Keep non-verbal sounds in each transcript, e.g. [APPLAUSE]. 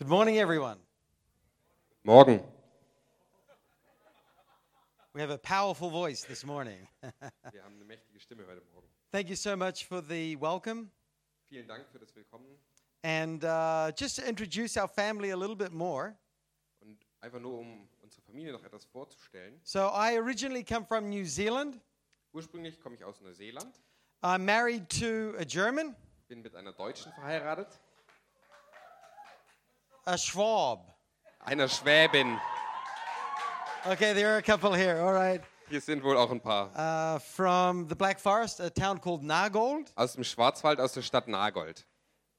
Good morning, everyone. Morgen. We have a powerful voice this morning. [LAUGHS] Wir haben eine mächtige Stimme heute Morgen. Thank you so much for the welcome. Vielen Dank für das Willkommen And uh, just to introduce our family a little bit more. und einfach nur um unsere Familie noch etwas vorzustellen. So, I originally come from New Zealand. Ursprünglich komme ich aus Neuseeland, I'm married to a German, bin mit einer Deutschen verheiratet, a Schwab. einer Schwäbin. Okay, there are a couple here, all right. Hier sind wohl auch ein paar. Uh, from the Black Forest, a town called Nagold. Aus dem Schwarzwald, aus der Stadt Nagold.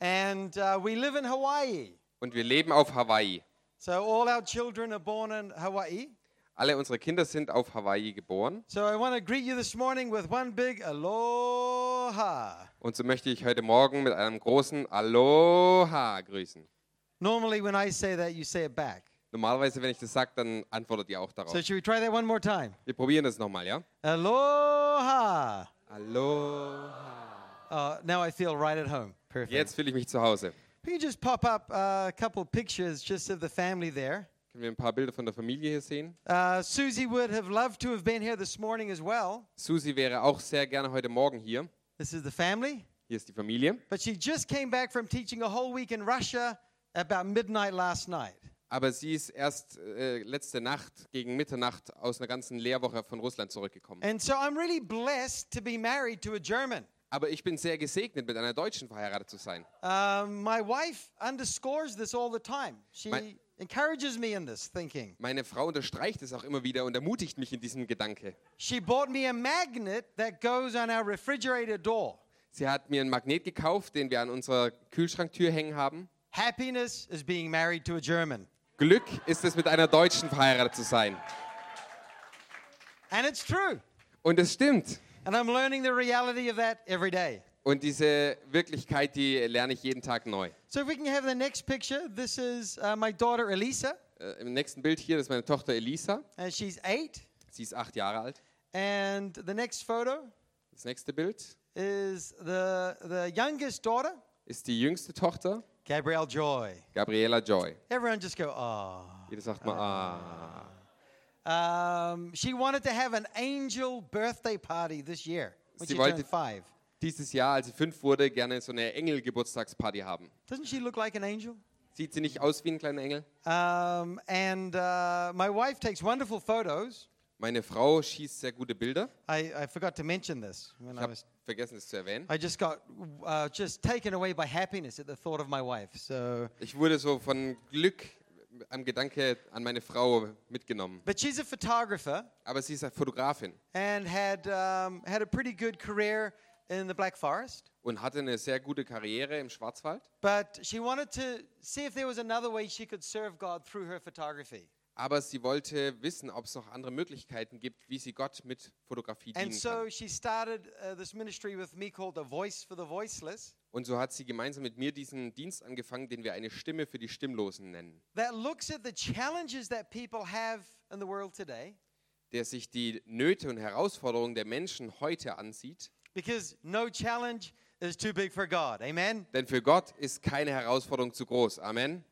And uh, we live in Hawaii. Und wir leben auf Hawaii. So, all our children are born in Hawaii. Alle unsere Kinder sind auf Hawaii geboren. So, I want to greet you this morning with one big aloha. Und so möchte ich heute Morgen mit einem großen Aloha grüßen. Normally, when I say that, you say it back. Normalerweise, wenn ich das sage, dann antwortet ihr auch darauf. So, should we try that one more time? Wir probieren das nochmal, ja? Aloha. Aloha. Uh, now I feel right at home. Perfect. Jetzt fühle ich mich zu Hause. Can just pop up uh, a couple pictures just of the family there. Können wir ein paar Bilder von der Familie hier sehen? Uh, Susie would have loved to have been here this morning as well. Susi wäre auch sehr gerne heute Morgen hier. This is the family. Hier ist die Familie. But she just came back from teaching a whole week in Russia about midnight last night. Aber sie ist erst äh, letzte Nacht gegen Mitternacht aus einer ganzen Lehrwoche von Russland zurückgekommen. And so I'm really blessed to be married to a German. Aber ich bin sehr gesegnet, mit einer Deutschen verheiratet zu sein. Um, my wife underscores this all the time. She My- encourages me in this thinking. Meine Frau unterstreicht es auch immer wieder und ermutigt mich in diesem Gedanke. She bought me a magnet that goes on our refrigerator door. Sie hat mir einen Magnet gekauft, den wir an unserer Kühlschranktür hängen haben. Happiness is being married to a German. Glück ist es, mit einer Deutschen verheiratet zu sein. And it's true. Und es stimmt. And I'm learning the reality of that every day. Und diese Wirklichkeit, die lerne ich jeden Tag neu. So if we can have the next picture, this is uh, my daughter Elisa. Äh, Im nächsten Bild hier, ist meine Tochter Elisa. Uh, she's eight. Sie ist acht Jahre alt. And the next photo Das nächste Bild is the, the youngest daughter, ist die jüngste Tochter, Gabrielle Joy. Gabriela Joy. Everyone just go, oh. Jeder sagt mal, ah. Um, she wanted to have an angel birthday party this year when Sie she wollte- turned five. Dieses Jahr, als sie fünf wurde, gerne so eine Engel-Geburtstagsparty haben. Doesn't she look like an angel? Sieht sie nicht aus wie ein kleiner Engel? Um, and uh, my wife takes wonderful photos. Meine Frau schießt sehr gute Bilder. I, I forgot to mention this when Ich I habe was. vergessen, es zu erwähnen. I just got uh, just taken away by happiness at the thought of my wife. So, Ich wurde so von Glück am Gedanke an meine Frau mitgenommen. but she's a photographer Aber sie ist eine Fotografin and had um, had a pretty good career in the Black Forest. und hatte eine sehr gute Karriere im Schwarzwald. But she wanted to see if there was another way she could serve God through her photography. Aber sie wollte wissen, ob es noch andere Möglichkeiten gibt, wie sie Gott mit Fotografie And dienen so kann. she started uh, this ministry with me called The Voice for the Voiceless Und so hat sie gemeinsam mit mir diesen Dienst angefangen, den wir eine Stimme für die Stimmlosen nennen, that looks at the challenges that people have in the world today der sich die Nöte und Herausforderungen der Menschen heute ansieht. because no challenge is too big for God. Amen? Denn für Gott ist keine Herausforderung zu groß. Amen.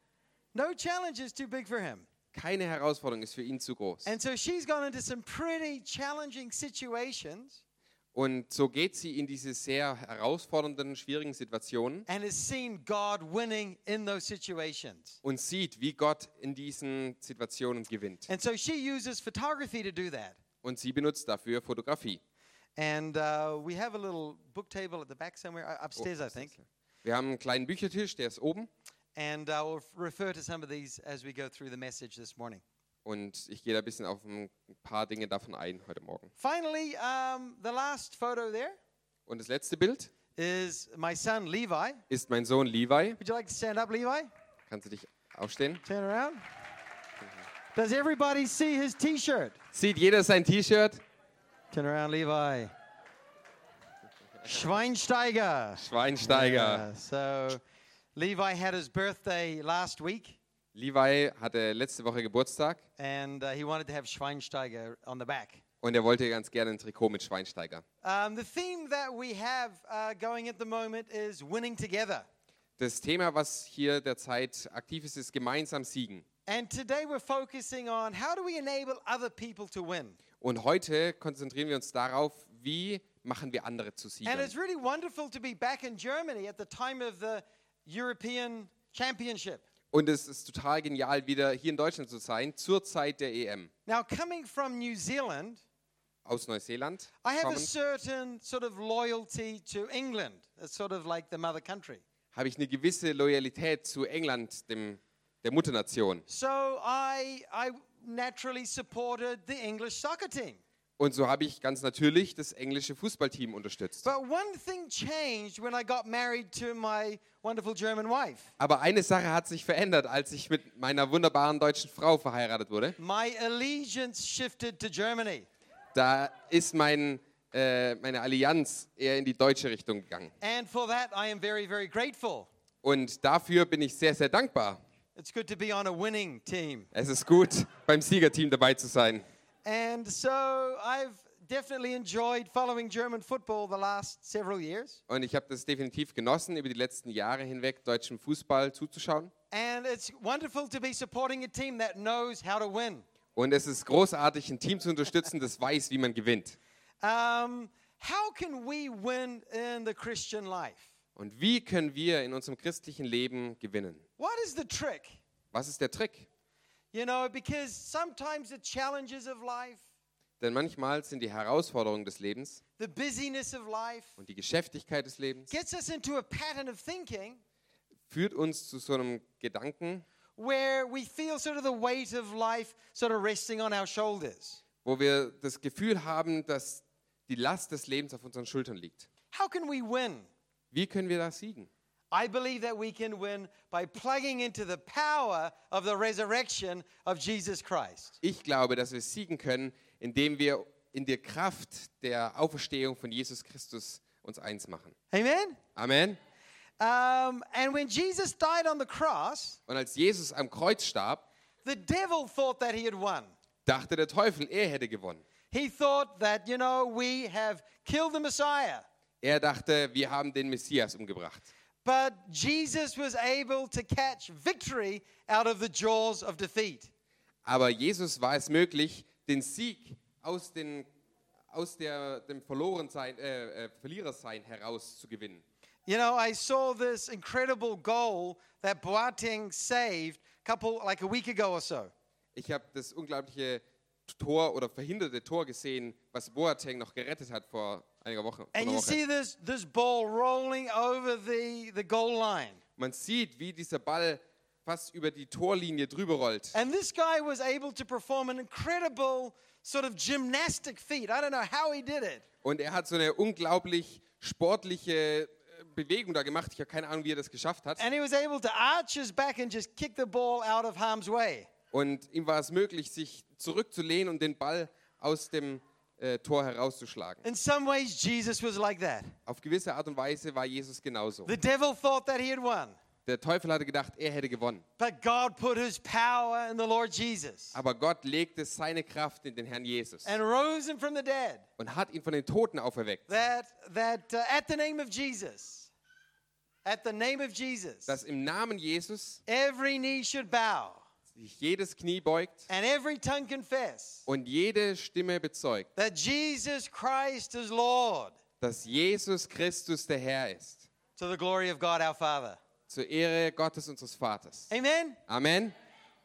No challenge is too big for Him. Keine Herausforderung ist für ihn zu groß. And so she's gone into some pretty challenging situations Und so geht sie in diese sehr herausfordernden, schwierigen Situationen and has seen God winning in those situations. und sieht, wie Gott in diesen Situationen gewinnt. And so she uses photography to do that. Und sie benutzt dafür Fotografie. And uh, we have a little book table at the back somewhere, uh, Oh, upstairs, I think. Wir haben einen kleinen Büchertisch, der ist oben. And I will refer to some of these as we go through the message this morning. Und ich gehe da ein bisschen auf ein paar Dinge davon ein heute Morgen. Finally, um, the last photo there Und das letzte Bild is my son Levi. ist mein Sohn Levi. Would you like to stand up, Levi? Kannst du dich aufstehen? Turn around. Does everybody see his t shirt? Sieht jeder sein T-Shirt? Turn around, Levi. [LAUGHS] Schweinsteiger. Schweinsteiger. Yeah, so, Levi had his birthday last week, Levi hatte letzte Woche Geburtstag and uh, he wanted to have Schweinsteiger on the back. und er wollte ganz gerne ein Trikot mit Schweinsteiger. Um, the theme that we have uh, going at the moment is winning together. Das Thema, was hier derzeit aktiv ist, ist gemeinsam siegen. And today we're focusing on how do we enable other people to win? Und heute konzentrieren wir uns darauf, wie machen wir andere zu And Siegern. it's really wonderful to be back in Germany at the time of the European Championship. Und es ist total genial, wieder hier in Deutschland zu sein, zur Zeit der EM. Now, coming from New Zealand, Aus Neuseeland I have a kommend, certain sort of loyalty to England. It's sort of like the mother country. habe ich eine gewisse Loyalität zu England, dem, der Mutternation. So I, I naturally supported the English soccer team. Und so habe ich ganz natürlich das englische Fußballteam unterstützt. But one thing changed when I got married to my wonderful German wife. Aber eine Sache hat sich verändert, als ich mit meiner wunderbaren deutschen Frau verheiratet wurde. My allegiance shifted to Germany. Da ist mein, äh, meine Allianz eher in die deutsche Richtung gegangen. And for that, I am very, very grateful. Und dafür bin ich sehr, sehr dankbar. It's good to be on a winning team. Es ist gut, beim Siegerteam dabei zu sein. And so I've definitely enjoyed following German football the last several years. Und ich habe das definitiv genossen, über die letzten Jahre hinweg deutschen Fußball zuzuschauen. And it's wonderful to be supporting a team that knows how to win. Und es ist großartig, ein Team zu unterstützen, das weiß, wie man gewinnt. Um, how can we win in the Christian life? Und wie können wir in unserem christlichen Leben gewinnen? What is the trick? Was ist der Trick? You know, because sometimes the challenges of life, Denn manchmal sind die Herausforderungen des Lebens the busyness of life, und die Geschäftigkeit des Lebens führt uns zu so einem Gedanken, wo wir das Gefühl haben, dass die Last des Lebens auf unseren Schultern liegt. How can we win? Wie können wir da siegen? I believe that we can win by plugging into the power of the resurrection of Jesus Christ. Ich glaube, dass wir siegen können, indem wir in der Kraft der Auferstehung von Jesus Christus uns eins machen. Amen? Amen. Um, and when Jesus died on the cross, Und als Jesus am Kreuz starb, the devil thought that he had won. dachte der Teufel, er hätte gewonnen. He thought that, you know, we have killed the Messiah. Er dachte, wir haben den Messias umgebracht. But Jesus was able to catch victory out of the jaws of defeat. Aber Jesus war es möglich, den Sieg aus, den, aus der, dem Verlorensein, äh, äh, Verlierersein heraus zu gewinnen. You know, I saw this incredible goal that Boateng saved a couple, like a week ago or so. Ich habe das unglaubliche Tor oder verhinderte Tor gesehen, was Boateng noch gerettet hat vor einiger Woche. Vor And you see this, this ball rolling over the, the goal line. Man sieht, wie dieser Ball fast über die Torlinie drüber rollt. And this guy was able to perform an incredible sort of gymnastic feat. I don't know how he did it. Und er hat so eine unglaublich sportliche äh, Bewegung da gemacht. Ich habe keine Ahnung, wie er das geschafft hat. And he was able to arch his back and just kick the ball out of harm's way. Und ihm war es möglich, sich zurückzulehnen und den Ball aus dem äh, Tor herauszuschlagen. In some ways, Jesus was like that. Auf gewisse Art und Weise war Jesus genauso. The devil thought that he had won, Der Teufel hatte gedacht, er hätte gewonnen. but God put his power in the Lord Jesus Aber Gott legte seine Kraft in den Herrn Jesus and rose him from the dead. und hat ihn von den Toten auferweckt. That, that uh, at the name of Jesus, at the name of Jesus, Dass im Namen Jesus every knee should bow sich jedes Knie beugt and every tongue confess und jede Stimme bezeugt, that Jesus Christ is Lord dass Jesus Christus der Herr ist. to the glory of God our Father. Zur Ehre Gottes unseres Vaters. Amen. Amen.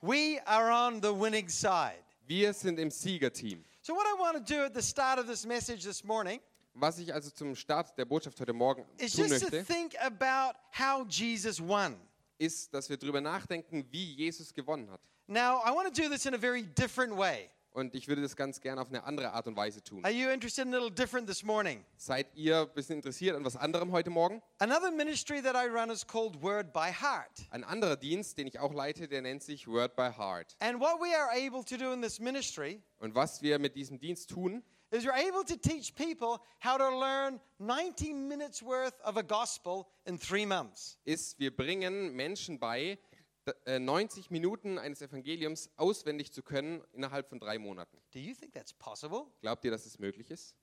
We are on the winning side. Wir sind im Siegerteam. So, what I want to do at the start of this message this morning Was ich also zum Start der Botschaft heute Morgen is tun just to möchte, think about how Jesus won. Ist, dass wir darüber nachdenken, wie Jesus gewonnen hat. Now, I want to do this in a very different way. Und ich würde das ganz gerne auf eine andere Art und Weise tun. Are you interested in a little different this morning? Seid ihr ein bisschen interessiert an was anderem heute Morgen? Another ministry that I run is called Word by Heart. Ein anderer Dienst, den ich auch leite, der nennt sich Word by Heart. And what we are able to do in this ministry Und was wir mit diesem Dienst tun, is we're able to teach people how to learn 90 minutes worth of a gospel in three months. ist, wir bringen Menschen bei, d- äh, 90 Minuten eines Evangeliums auswendig zu können innerhalb von drei Monaten. Do you think that's possible? Glaubt ihr, dass es möglich ist?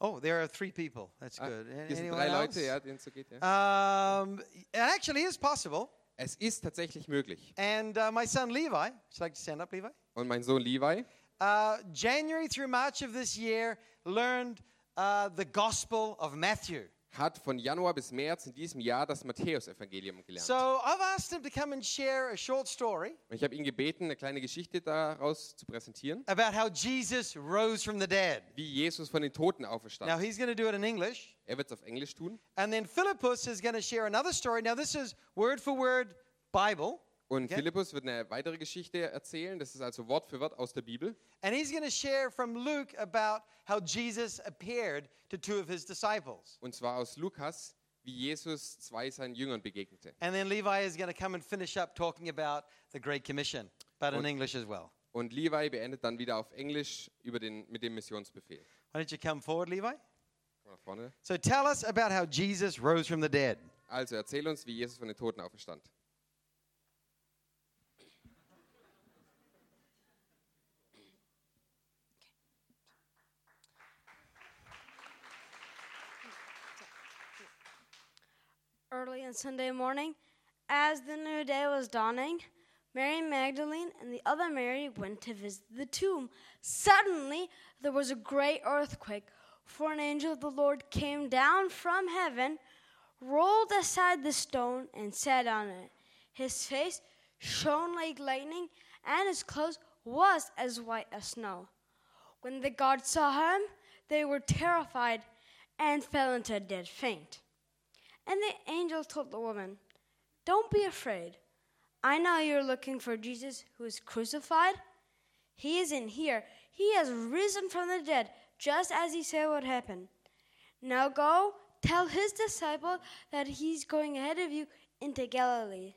Oh, there are three people. That's Ah, good. Hier sind drei else? Leute, ja, denen es so geht. Ja. Um, it actually is possible. Es ist tatsächlich möglich. And uh, my son Levi, would you like to stand up, Levi? Und mein Sohn Levi, Uh, January through March of this year, learned uh, the Gospel of Matthew. hat von Januar bis März in diesem Jahr das Matthäusevangelium gelernt. So I've asked him to come and share a short story Und ich habe ihn gebeten, eine kleine Geschichte daraus zu präsentieren, about how Jesus rose from the dead. wie Jesus von den Toten Now auferstand. he's going to do it in English. Er wird es auf Englisch tun. And then Philippus is going to share another story. Now, this is word for word Bible. Und Okay. Philippus wird eine weitere Geschichte erzählen. Das ist also Wort für Wort aus der Bibel. And he's going to share from Luke about how Jesus appeared to two of his disciples. Und zwar aus Lukas, wie Jesus zwei seinen Jüngern begegnete. And then Levi is going to come and finish up talking about the Great Commission, but in Und- English as well. Und Levi beendet dann wieder auf Englisch über den, mit dem Missionsbefehl. Why don't you come forward, Levi? Komm nach vorne. So tell us about how Jesus rose from the dead. Also erzähl uns, wie Jesus von den Toten auferstand. Early on Sunday morning, as the new day was dawning, Mary Magdalene and the other Mary went to visit the tomb. Suddenly, there was a great earthquake, for an angel of the Lord came down from heaven, rolled aside the stone, and sat on it. His face shone like lightning, and his clothes was as white as snow. When the guards saw him, they were terrified and fell into a dead faint. And the angel told the woman, Don't be afraid. I know you're looking for Jesus who is crucified. He isn't here. He has risen from the dead, just as he said would happen. Now go tell his disciple that he's going ahead of you into Galilee.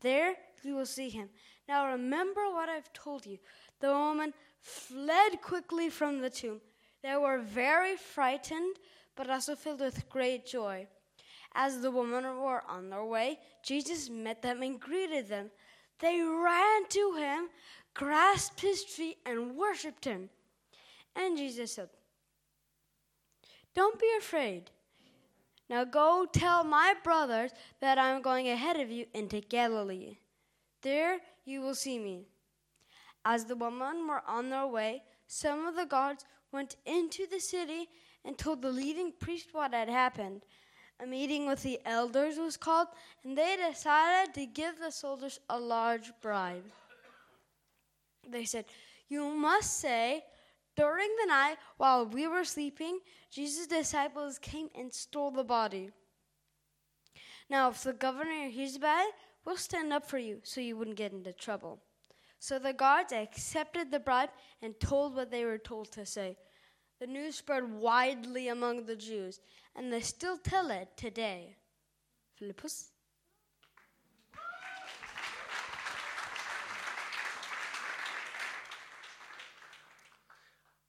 There you will see him. Now remember what I've told you. The woman fled quickly from the tomb. They were very frightened, but also filled with great joy. As the women were on their way, Jesus met them and greeted them. They ran to him, grasped his feet, and worshipped him. And Jesus said, Don't be afraid. Now go tell my brothers that I'm going ahead of you into Galilee. There you will see me. As the women were on their way, some of the guards went into the city and told the leading priest what had happened. A meeting with the elders was called, and they decided to give the soldiers a large bribe. They said, You must say, during the night while we were sleeping, Jesus' disciples came and stole the body. Now, if the governor hears about it, we'll stand up for you so you wouldn't get into trouble. So the guards accepted the bribe and told what they were told to say. The news spread widely among the Jews, and they still tell it today. Philippus?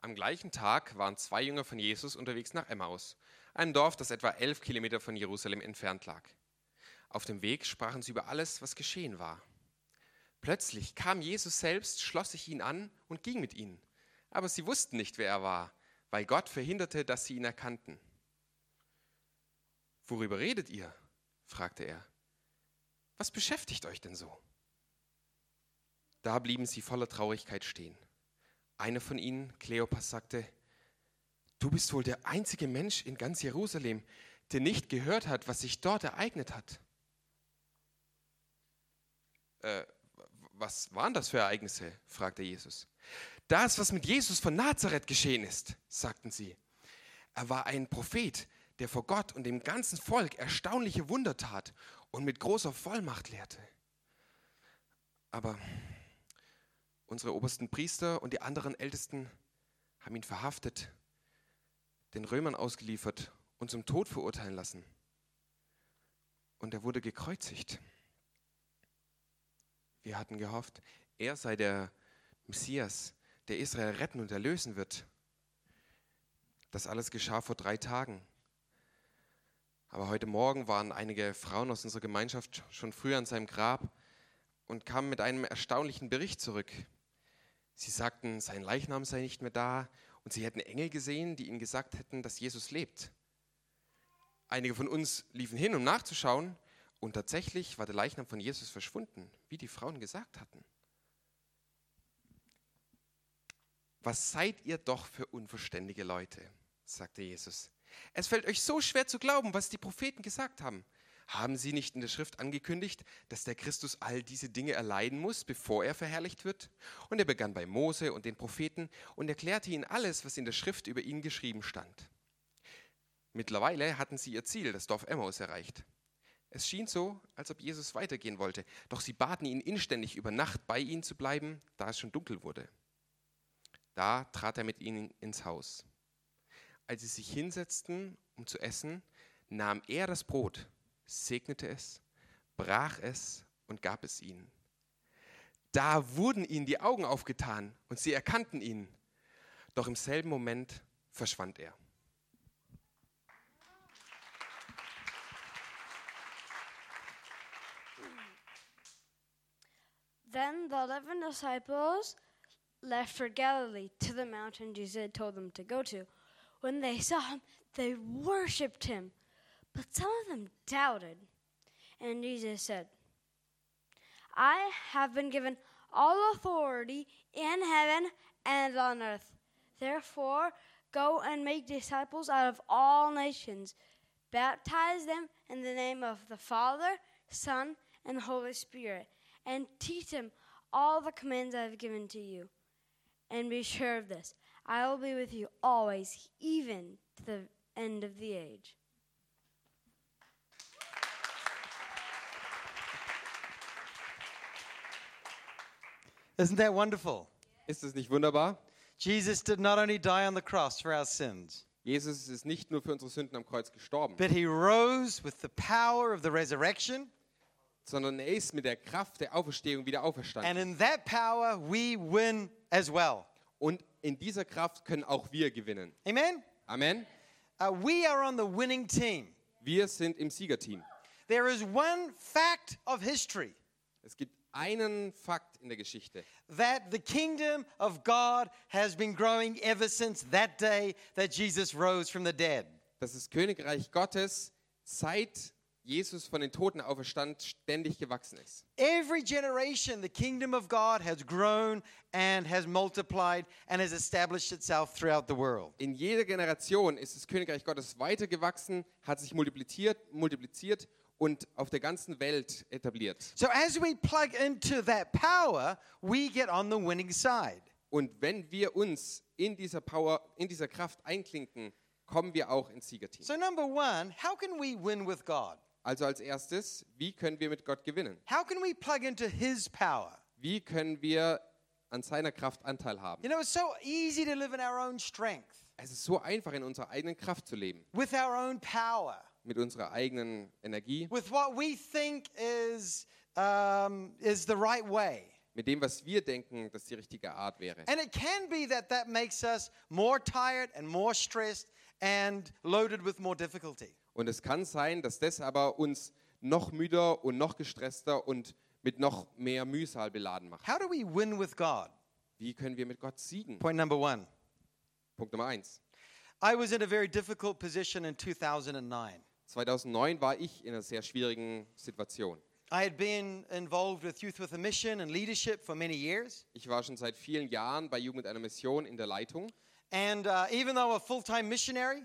Am gleichen Tag waren zwei Jünger von Jesus unterwegs nach Emmaus, einem Dorf, das etwa elf Kilometer von Jerusalem entfernt lag. Auf dem Weg sprachen sie über alles, was geschehen war. Plötzlich kam Jesus selbst, schloss sich ihnen an und ging mit ihnen. Aber sie wussten nicht, wer er war, weil Gott verhinderte, dass sie ihn erkannten. Worüber redet ihr? fragte er. Was beschäftigt euch denn so? Da blieben sie voller Traurigkeit stehen. Einer von ihnen, Kleopas, sagte, du bist wohl der einzige Mensch in ganz Jerusalem, der nicht gehört hat, was sich dort ereignet hat. Äh, was waren das für Ereignisse? fragte Jesus. Das, was mit Jesus von Nazareth geschehen ist, sagten sie. Er war ein Prophet, der vor Gott und dem ganzen Volk erstaunliche Wunder tat und mit großer Vollmacht lehrte. Aber unsere obersten Priester und die anderen Ältesten haben ihn verhaftet, den Römern ausgeliefert und zum Tod verurteilen lassen. Und er wurde gekreuzigt. Wir hatten gehofft, er sei der Messias, der Israel retten und erlösen wird. Das alles geschah vor drei Tagen. Aber heute Morgen waren einige Frauen aus unserer Gemeinschaft schon früh an seinem Grab und kamen mit einem erstaunlichen Bericht zurück. Sie sagten, sein Leichnam sei nicht mehr da Und sie hätten Engel gesehen, die ihnen gesagt hätten, dass Jesus lebt. Einige von uns liefen hin, um nachzuschauen, und tatsächlich war der Leichnam von Jesus verschwunden, wie die Frauen gesagt hatten. Was seid ihr doch für unverständige Leute, sagte Jesus. Es fällt euch so schwer zu glauben, was die Propheten gesagt haben. Haben sie nicht in der Schrift angekündigt, dass der Christus all diese Dinge erleiden muss, bevor er verherrlicht wird? Und er begann bei Mose und den Propheten und erklärte ihnen alles, was in der Schrift über ihn geschrieben stand. Mittlerweile hatten sie ihr Ziel, das Dorf Emmaus, erreicht. Es schien so, als ob Jesus weitergehen wollte, doch sie baten ihn inständig, über Nacht bei ihnen zu bleiben, da es schon dunkel wurde. Da trat er mit ihnen ins Haus. Als sie sich hinsetzten, um zu essen, nahm er das Brot, segnete es, brach es und gab es ihnen. Da wurden ihnen die Augen aufgetan und sie erkannten ihn. Doch im selben Moment verschwand er. Then the eleven disciples left for Galilee to the mountain Jesus had told them to go to. When they saw him, they worshipped him, but some of them doubted. And Jesus said, I have been given all authority in heaven and on earth. Therefore, go and make disciples out of all nations. Baptize them in the name of the Father, Son, and Holy Spirit, and teach them all the commands I have given to you. And be sure of this I will be with you always, even to the end of the age. Isn't that wonderful? Ist es nicht wunderbar? Jesus did not only die on the cross for our sins, Jesus ist nicht nur für unsere Sünden am Kreuz gestorben, but he rose with the power of the resurrection. sondern er ist mit der Kraft der Auferstehung wieder And auferstanden. in that power, we win as well. Und in dieser Kraft können auch wir gewinnen. Amen? Amen. Uh, we are on the winning team. Wir sind im Siegerteam. There is one fact of history Es gibt einen Fakt in der Geschichte, that the kingdom of God has been growing ever since that day that Jesus rose from the dead. das Königreich Gottes seit Jesus von den Toten auferstand ständig gewachsen ist. Every generation, the kingdom of God has grown and has multiplied and has established itself throughout the world. In jeder Generation ist das Königreich Gottes weiter gewachsen, hat sich multipliziert, multipliziert und auf der ganzen Welt etabliert. So as we plug into that power, we get on the winning side. Und wenn wir uns in dieser Power, in dieser Kraft einklinken, kommen wir auch ins Siegerteam. So, number one, how can we win with God? Also als erstes, wie können wir mit Gott gewinnen? How can we plug into His power? Wie können wir an seiner Kraft Anteil haben? You know, it's so easy to live in our own strength, Es ist so einfach, in unserer eigenen Kraft zu leben, with our own power, mit unserer eigenen Energie, with what we think is, um, is the right way. mit dem, was wir denken, dass die richtige Art wäre. And it can be that that makes us more tired and more stressed and loaded with more difficulty. Und es kann sein, dass das aber uns noch müder und noch gestresster und mit noch mehr Mühsal beladen macht. How do we win with God? Wie können wir mit Gott siegen? Point number one. Punkt Nummer eins. I was in a very difficult position in 2009. 2009 war ich in einer sehr schwierigen Situation. I had been involved with Youth with a Mission and leadership for many years. Ich war schon seit vielen Jahren bei Jugend mit einer Mission in der Leitung And uh, even though a full time missionary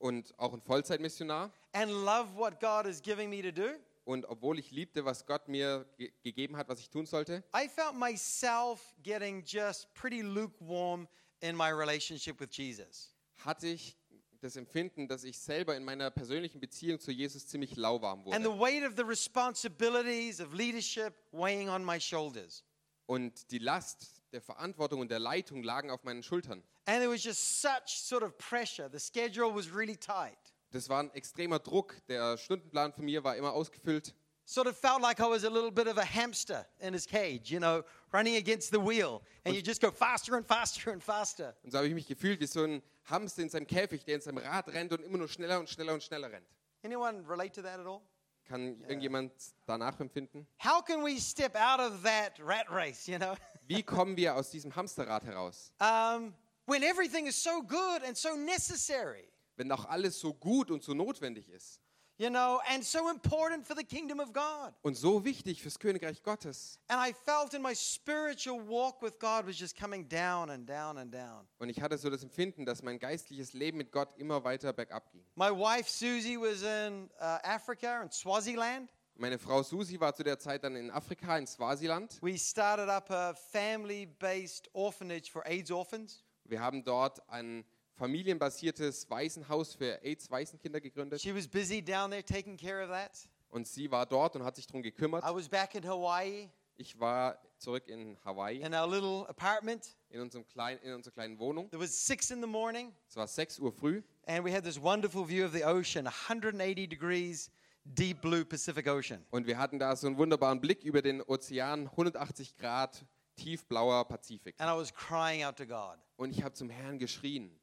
und auch ein Vollzeitmissionar. and love what God is giving me to do, Und obwohl ich liebte, was Gott mir ge gegeben hat, was ich tun sollte, I felt myself getting just pretty lukewarm in my relationship with Jesus. hatte ich das Empfinden, dass ich selber in meiner persönlichen Beziehung zu Jesus ziemlich lauwarm And the wurde. weight of the responsibilities of leadership weighing on my shoulders. Und die Last der Verantwortung und der Leitung lagen auf meinen Schultern. And there was just such sort of pressure. The schedule was really tight. Das war ein extremer Druck. Der Stundenplan von mir war immer ausgefüllt. Sort of felt like I was a little bit of a hamster in his cage, you know, running against the wheel. And you just go faster and faster and faster. Und so habe ich mich gefühlt wie so ein Hamster in seinem Käfig, der in seinem Rad rennt und immer nur schneller und schneller und schneller rennt. Anyone relate to that at all? Kann irgendjemand danach empfinden? How can we step out of that rat race, you know? [LAUGHS] Wie kommen wir aus diesem Hamsterrad heraus? Um, when everything is so good and so necessary, wenn auch alles so gut und so notwendig ist you know, and so important for the kingdom of God. und so wichtig fürs Königreich Gottes. And I felt in my spiritual walk with God was just coming down and down and down. Und ich hatte so das Empfinden, dass mein geistliches Leben mit Gott immer weiter bergab ging. My wife Susie was in uh, Africa in Swaziland. Meine Frau Susi war zu der Zeit dann in Afrika, in Swasiland. We started up a family based orphanage for AIDS orphans. Wir haben dort ein familienbasiertes Waisenhaus für AIDS-Waisenkinder gegründet. She was busy down there taking care of that. Und sie war dort und hat sich darum gekümmert. I was back in Hawaii Ich war zurück in Hawaii, in our little apartment. in, unserem klein, in unserer kleinen Wohnung. It was six in the morning, Es war 6 Uhr früh and we had this wonderful view of the ocean 180 degrees, deep blue Pacific Ocean. und wir hatten da so einen wunderbaren Blick über den Ozean, 180 Grad tiefblauer Pazifik. And I was crying out to God Und ich habe zum Herrn geschrien,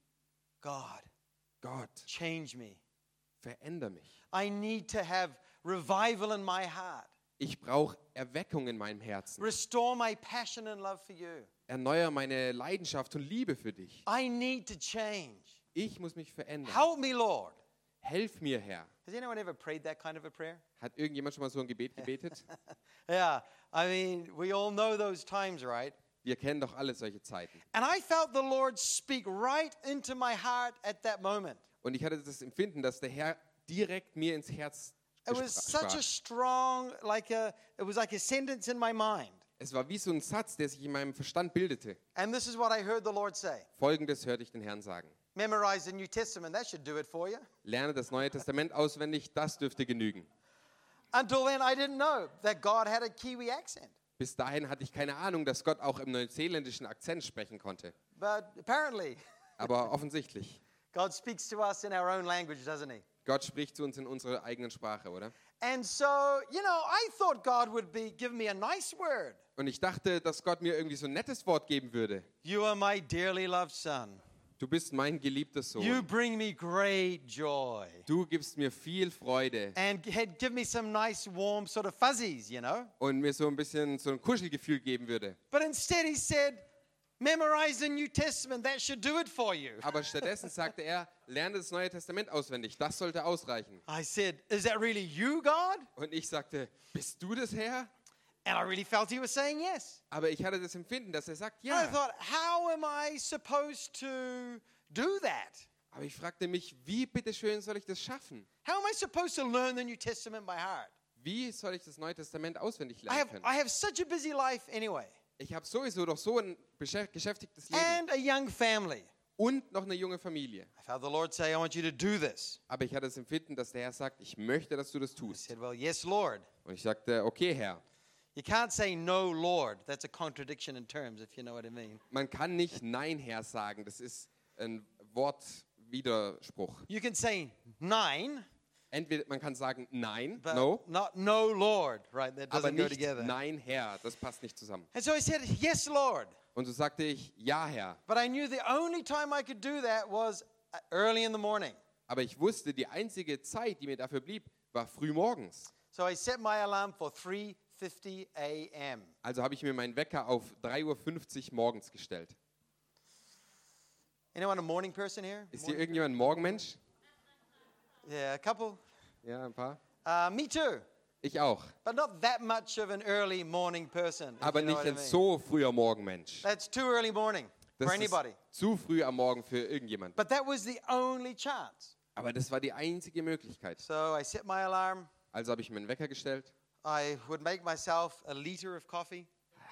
God, Gott, change me. veränder mich. I need to have revival in my heart. Ich brauche Erweckung in meinem Herzen. Restore my passion and love for you. Erneuer meine Leidenschaft und Liebe für dich. I need to change. Ich muss mich verändern. Help me, Lord. Helf mir, Herr. Has anyone ever prayed that kind of a prayer? Hat irgendjemand schon mal so ein Gebet [LAUGHS] gebetet? Yeah, I mean, we all know those times, right? Wir kennen doch alle solche Zeiten. And I felt the Lord speak right into my heart at that moment. Und ich hatte das Empfinden, dass der Herr direkt mir ins Herz It was such a strong, like a, it was like a sentence in my mind. Es war wie so ein Satz, der sich in meinem Verstand bildete. And this is what I heard the Lord say Folgendes hörte ich den Herrn sagen. Memorize the New Testament, that should do it for you. Lerne das Neue Testament auswendig, das dürfte genügen. Until then, I didn't know that God had a Kiwi accent. Bis dahin hatte ich keine Ahnung, dass Gott auch im neuseeländischen Akzent sprechen konnte. But apparently, [LAUGHS] Aber offensichtlich. God speaks to us in our own language, doesn't He? Gott spricht zu uns in unserer eigenen Sprache, oder? And so, you know, I thought God would be giving me a nice word. Und ich dachte, dass Gott mir irgendwie so ein nettes Wort geben würde. You are my dearly loved son. Du bist mein geliebter You Sohn. bring me great joy. Du gibst mir viel Freude And give me some nice warm sort of fuzzies, you know. und mir so ein bisschen so ein Kuschelgefühl geben würde. But instead he said, memorize the New Testament. That should do it for you. Aber stattdessen sagte er, lerne das Neue Testament auswendig. Das sollte ausreichen. I said, is that really you, God? Und ich sagte, bist du das Herr? And I really felt he was saying yes. Aber ich hatte das Empfinden, dass er sagt, And I ja. thought, how am I supposed to do that? Aber ich fragte mich, wie bitteschön soll ich das schaffen? How am I supposed to learn the New Testament by heart? Wie soll ich das Neue Testament auswendig I lernen have, können? I have such a busy life anyway, Ich habe sowieso doch so ein beschäft- geschäftigtes Leben and a young family. und noch eine junge Familie. I felt the Lord say, I want you to do this. Aber ich hatte das Empfinden, dass der Herr sagt, ich möchte, dass du das I tust. said, Well, yes, Lord. Und ich sagte, okay, Herr. You can't say no, Lord. That's a contradiction in terms, if you know what I mean. Man kann nicht Nein, Herr sagen. Das ist ein Wortwiderspruch. You can say nine, Entweder man kann sagen Nein, but no, not no, Lord, right? That aber doesn't go nicht together. Nein, Herr. Das passt nicht zusammen. And so I said, Yes, Lord. Und so sagte ich, ja, Herr. But I knew the only time I could do that was uh, early in the morning. Aber ich wusste, die einzige Zeit, die mir dafür blieb, war früh morgens. So I set my alarm for 3:50 a.m. Also habe ich mir meinen Wecker auf 3.50 Uhr morgens gestellt. Anyone a morning person here? Ist hier irgendjemand ein Morgenmensch? Yeah, a couple. Ja, ein paar. Uh, me too, Ich auch. but not that much of an early morning person. Aber nicht ein so früher Morgenmensch. That's too early morning Das for ist anybody. zu früh am Morgen für irgendjemand. But that was the only chance. Aber das war die einzige Möglichkeit. So I set my alarm. Also habe ich mir einen Wecker gestellt, I would make myself a liter of coffee,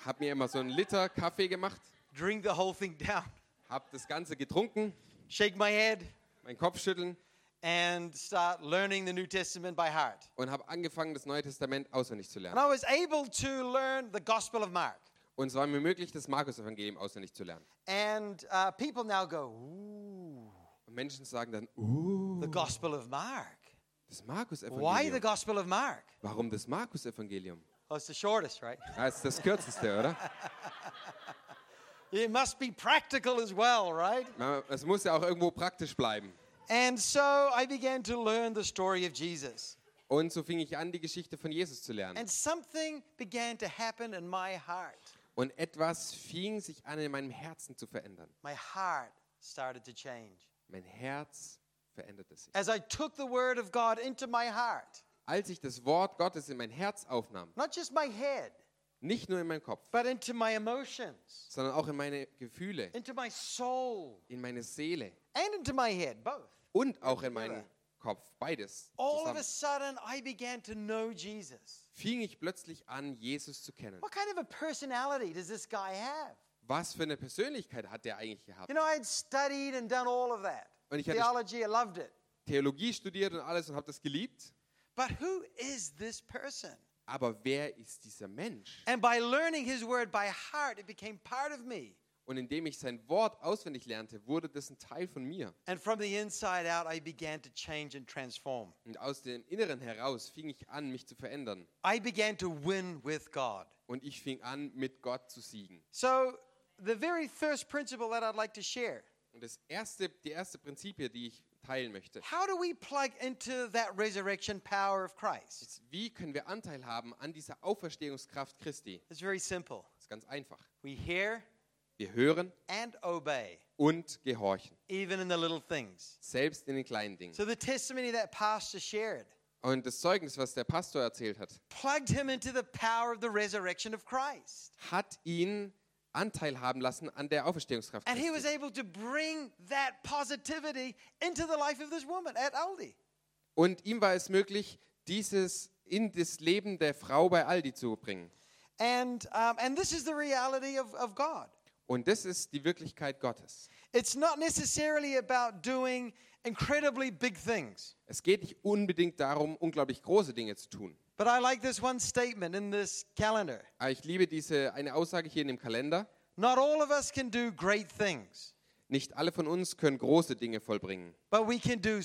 habe mir immer so einen Liter Kaffee gemacht, drink the whole thing down, habe das Ganze getrunken, shake my head, meinen Kopf schütteln and start learning the New Testament by heart. und habe angefangen, das Neue Testament auswendig zu And lernen. I was able to learn the Gospel of Mark. Und es war mir möglich, das Markus-Evangelium auswendig zu lernen. And uh, people now go, Ooh, Und Menschen sagen dann, uh, the Gospel of Mark. Das Why the Markus-Evangelium. Gospel of Mark? Warum das Markus-Evangelium? Oh, it's the shortest, right? Das ist das kürzeste, oder? [LAUGHS] It must be practical as well, right? Es muss ja auch irgendwo praktisch bleiben. And so I began to learn the story of Jesus. Und so fing ich an, die Geschichte von Jesus zu lernen. And something began to happen in my heart. Und etwas fing sich an, in meinem Herzen zu verändern. My heart started to change. Mein Herz veränderte sich. As I took the word of God into my heart, Als ich das Wort Gottes in mein Herz aufnahm, not just my head, nicht nur in meinen Kopf, but into my emotions, sondern auch in meine Gefühle, into my soul, in meine Seele and into my head, both. und auch in meinen Kopf, beides All of a sudden, I began to know Jesus. fing ich plötzlich an, Jesus zu kennen. What kind of a personality does this guy have? Was für eine Persönlichkeit hat der eigentlich gehabt? You know, I had studied and done all of that. Und ich Theology, I loved it. Theologie studiert und alles und habe das geliebt. But who is this person? Aber wer ist dieser Mensch? And by learning his word by heart, it became part of me. Und indem ich sein Wort auswendig lernte, wurde das ein Teil von mir. And from the inside out, I began to change and transform. Und aus dem Inneren heraus fing ich an, mich zu verändern. I began to win with God. Und ich fing an, mit Gott zu siegen. So, the very first principle that I'd like to share Und das erste, die erste Prinzipie, die ich teilen möchte, how do we plug into that resurrection power of Christ? ist, wie können wir Anteil haben an dieser Auferstehungskraft Christi? It's very simple. Das ist ganz einfach. We hear Wir hören and obey, und gehorchen, even in the little things. selbst in den kleinen Dingen. So, the testimony that Pastor shared Und das Zeugnis, was der Pastor erzählt hat, plugged him into the power of the resurrection of Christ. hat ihn Anteil haben lassen an der Auferstehungskraft And he was able to bring that positivity into the life of this woman at Aldi. Und ihm war es möglich, dieses in das Leben der Frau bei Aldi zu bringen. And, um, and this is the reality of, of God. Und das ist die Wirklichkeit Gottes. It's not necessarily about doing incredibly big things. Es geht nicht unbedingt darum, unglaublich große Dinge zu tun. But I like this one statement in this calendar. Aber ich liebe diese eine Aussage hier in dem Kalender. Not all of us can do great things, Nicht alle von uns können große Dinge vollbringen, but we can do,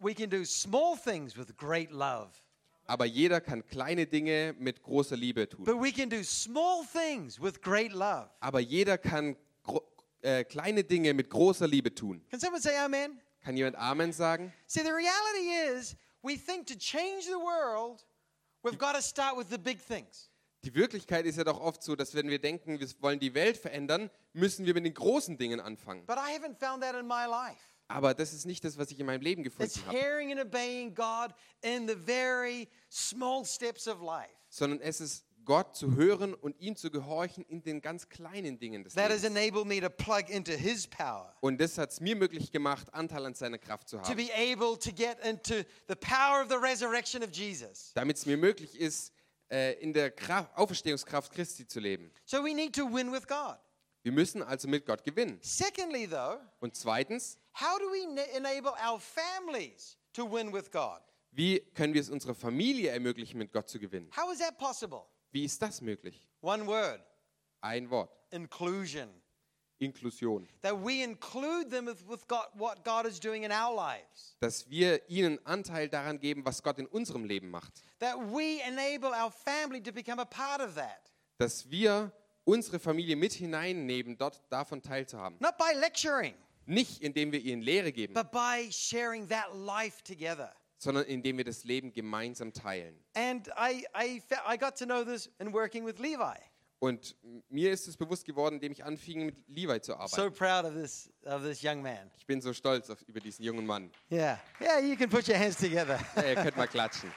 we can do small things with great love. aber jeder kann kleine Dinge mit großer Liebe tun. But we can do small things with great love. Aber jeder kann äh, kleine Dinge mit großer Liebe tun. Can someone say amen? Kann jemand Amen sagen? See, the reality is, we think to change the world, we've got to start with the big things. Die Wirklichkeit ist ja doch oft so, dass wenn wir denken, wir wollen die Welt verändern, müssen wir mit den großen Dingen anfangen. But I haven't found that in my life. Aber das ist nicht das, was ich in meinem Leben gefunden habe, hearing and obeying God in the very small steps of life. sondern es ist Gott zu hören und ihm zu gehorchen in den ganz kleinen Dingen des That has Lebens. enabled me to plug into His power, Und das hat es mir möglich gemacht, Anteil an seiner Kraft zu to haben. be able to get into the power of the resurrection of Jesus. Damit es mir möglich ist, äh, in der Kraft, Auferstehungskraft Christi zu leben. So we need to win with God. Wir müssen also mit Gott gewinnen. Secondly, though, Und zweitens, how do we ne- enable our families to win with God? wie können wir es unserer Familie ermöglichen, mit Gott zu gewinnen? How is that possible? Wie ist das möglich? One word Ein Wort. inclusion. Inklusion. That we include them with, God, what God is doing in our lives. Dass wir ihnen Anteil daran geben, was Gott in unserem Leben macht. That we enable our family to become a part of that. Dass wir unsere Familie mit hineinnehmen, dort davon teilzuhaben. Not by lecturing, Nicht indem wir ihnen Lehre geben, but by sharing that life together. Sondern indem wir das Leben gemeinsam teilen. And I, I, fe- I got to know this in working with Levi. Und mir ist es bewusst geworden, indem ich anfing, mit Levi zu arbeiten. So proud of this, of this young man. Ich bin so stolz auf, über diesen jungen Mann. Yeah. Yeah, you can put your hands together. [LAUGHS] Ja, ihr könnt mal klatschen.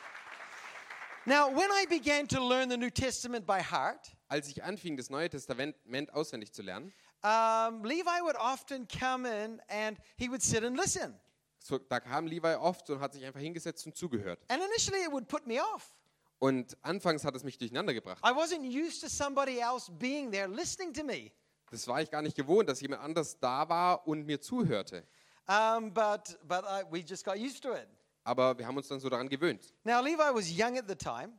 now, when I began to learn the New Testament by heart, Als ich anfing, das Neue Testament auswendig zu lernen, um, Levi would often come in and he would sit and listen. So, da kam Levi oft und hat sich einfach hingesetzt und zugehört. And initially it would put me off. Und anfangs hat es mich durcheinander gebracht. I wasn't used to somebody else being there listening to me. Das war ich gar nicht gewohnt, dass jemand anders da war und mir zuhörte. Um, but but I, we just got used to it. Aber wir haben uns dann so daran gewöhnt. Now, Levi was young at the time,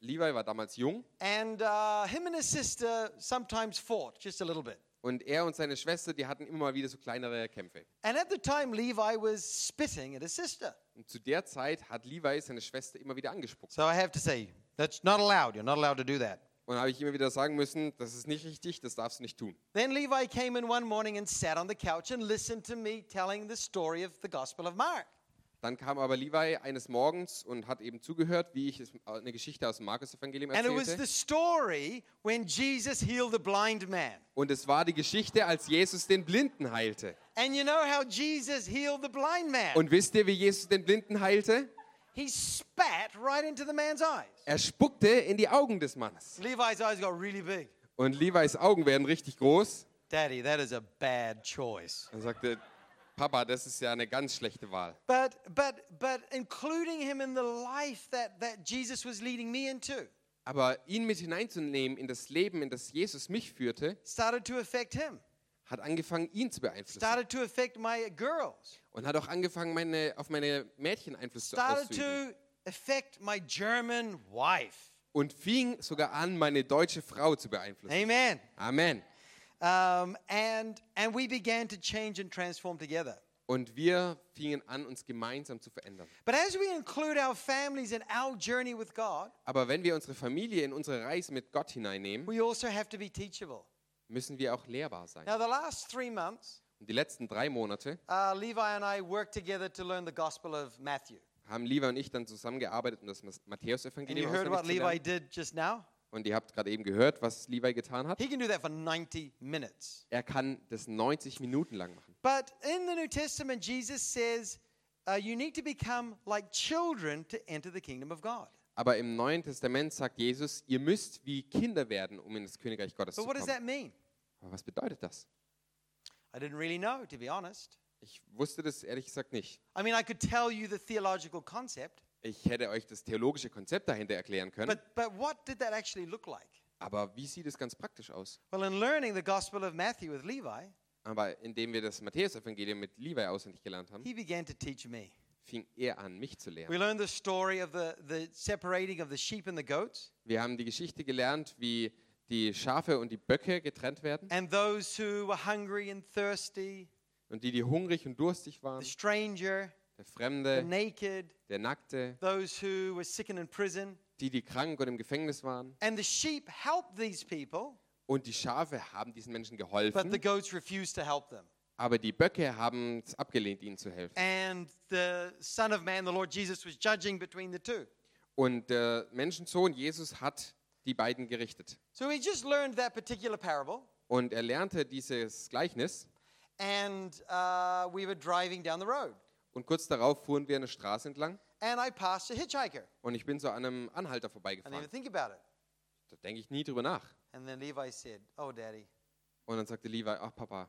Levi war damals jung and uh, him and his sister sometimes fought just a little bit. Und er und seine Schwester, die hatten immer mal wieder so kleinere Kämpfe. And at the time, Levi was spitting at his sister. Und zu der Zeit hat Levi seine Schwester immer wieder angespuckt. So I have to say, that's not allowed. You're not allowed to do that. Und habe ich immer wieder sagen müssen, das ist nicht richtig, das darfst du nicht tun. Then Levi came in one morning and sat on the couch and listened to me telling the story of the Gospel of Mark. Dann kam aber Levi eines Morgens und hat eben zugehört, wie ich äh, eine Geschichte aus dem Markus-Evangelium And it was erzählte. the story when Jesus healed the blind man. Und es war die Geschichte, als Jesus den Blinden heilte. And you know how Jesus healed the blind man? Und wisst ihr, wie Jesus den Blinden heilte? He spat right into the man's eyes. Er spuckte in die Augen des Mannes. Levi's eyes got really big. Und Levis Augen werden richtig groß. Daddy, that is a bad choice. Er sagte, Papa, das ist ja eine ganz schlechte Wahl. But but but including him in the life that, that Jesus was leading me into Aber ihn mit hineinzunehmen in das Leben, in das Jesus mich führte, started to affect him. hat angefangen, ihn zu beeinflussen. Started to affect my girls. Und hat auch angefangen, meine, auf meine Mädchen Einfluss zu Started auszuüben. to affect my German wife. Und fing sogar an, meine deutsche Frau zu beeinflussen. Amen. Amen. Um, and and we began to change and transform together. Und wir fingen an, uns gemeinsam zu verändern. But as we include our families in our journey with God, Aber wenn wir unsere Familie in unsere Reise mit Gott hineinnehmen, we also have to be teachable. müssen wir auch lehrbar sein. Now, the last three months, Und die letzten drei Monate uh, Levi and I worked together to learn the Gospel of Matthew. haben Levi und ich dann zusammengearbeitet, um das And you Matthäus-Evangelium heard what auswendig zu lernen. Und ihr habt gerade eben gehört, was Levi getan hat. He can do that for 90 minutes. Er kann das 90 Minuten lang machen. But in the New Testament, Jesus says uh, you need to become like children to enter the kingdom of God. Aber im Neuen Testament sagt Jesus, ihr müsst wie Kinder werden, um in das Königreich Gottes But zu what does kommen. that mean? Aber was bedeutet das? I didn't really know, to be honest. Ich wusste das ehrlich gesagt nicht. I mean, I could tell you the theological concept, Ich hätte euch das theologische Konzept dahinter erklären können. but, but what did that actually look like? Aber wie sieht es ganz praktisch aus? Well, in learning the Gospel of Matthew with Levi, Aber indem wir das Matthäus-Evangelium mit Levi auswendig gelernt haben, he began to teach me. fing er an, mich zu We lehren. learned the story of the, the separating of the sheep and the goats, Wir haben die Geschichte gelernt, wie die Schafe und die Böcke getrennt werden and those who were hungry and thirsty, und die, die hungrig und durstig waren, the stranger, der the Fremde, naked, der Nackte, those who were sick and in prison. die, die krank und im Gefängnis waren. And the sheep helped these people, Und die Schafe haben diesen Menschen but the geholfen, goats refused to help them. aber die Böcke haben es abgelehnt, ihnen zu helfen. And the Son of Man, the Lord Jesus, was judging between the two. Und der Menschensohn Jesus hat die beiden gerichtet. So we just learned that particular parable, Und er lernte dieses Gleichnis and uh, we were driving down the road. Und kurz darauf fuhren wir eine Straße entlang And I passed a hitchhiker. und ich bin so an einem Anhalter I didn't vorbeigefahren. even think about it. Da denke ich nie drüber nach. And then Levi said, Oh, Daddy, Und dann sagte Levi, ach Papa,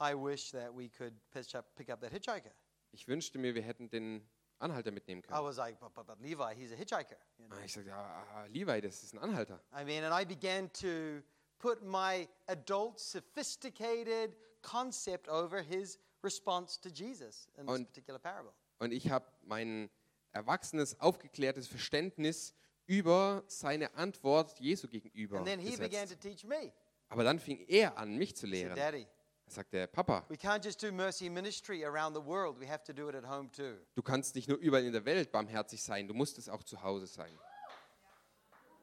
I wish that we could pick up, pick up that hitchhiker. ich wünschte mir, wir hätten den Anhalter mitnehmen I können. was like, But, but, but Levi, he's a hitchhiker. you know. Ah, Ich sagte, ja, ah, Levi, das ist ein Anhalter. I mean, and I began to put my adult, sophisticated concept over his response to Jesus in this Und- particular parable. Und ich habe mein erwachsenes, aufgeklärtes Verständnis über seine Antwort Jesu gegenüber And then he began to gesetzt. teach me. Aber dann fing er an, mich zu He said, lehren. Daddy, Er sagte, Papa, we can't just do mercy ministry around the world. We have to do it at home too. du kannst nicht nur überall in der Welt barmherzig sein, du musst es auch zu Hause sein.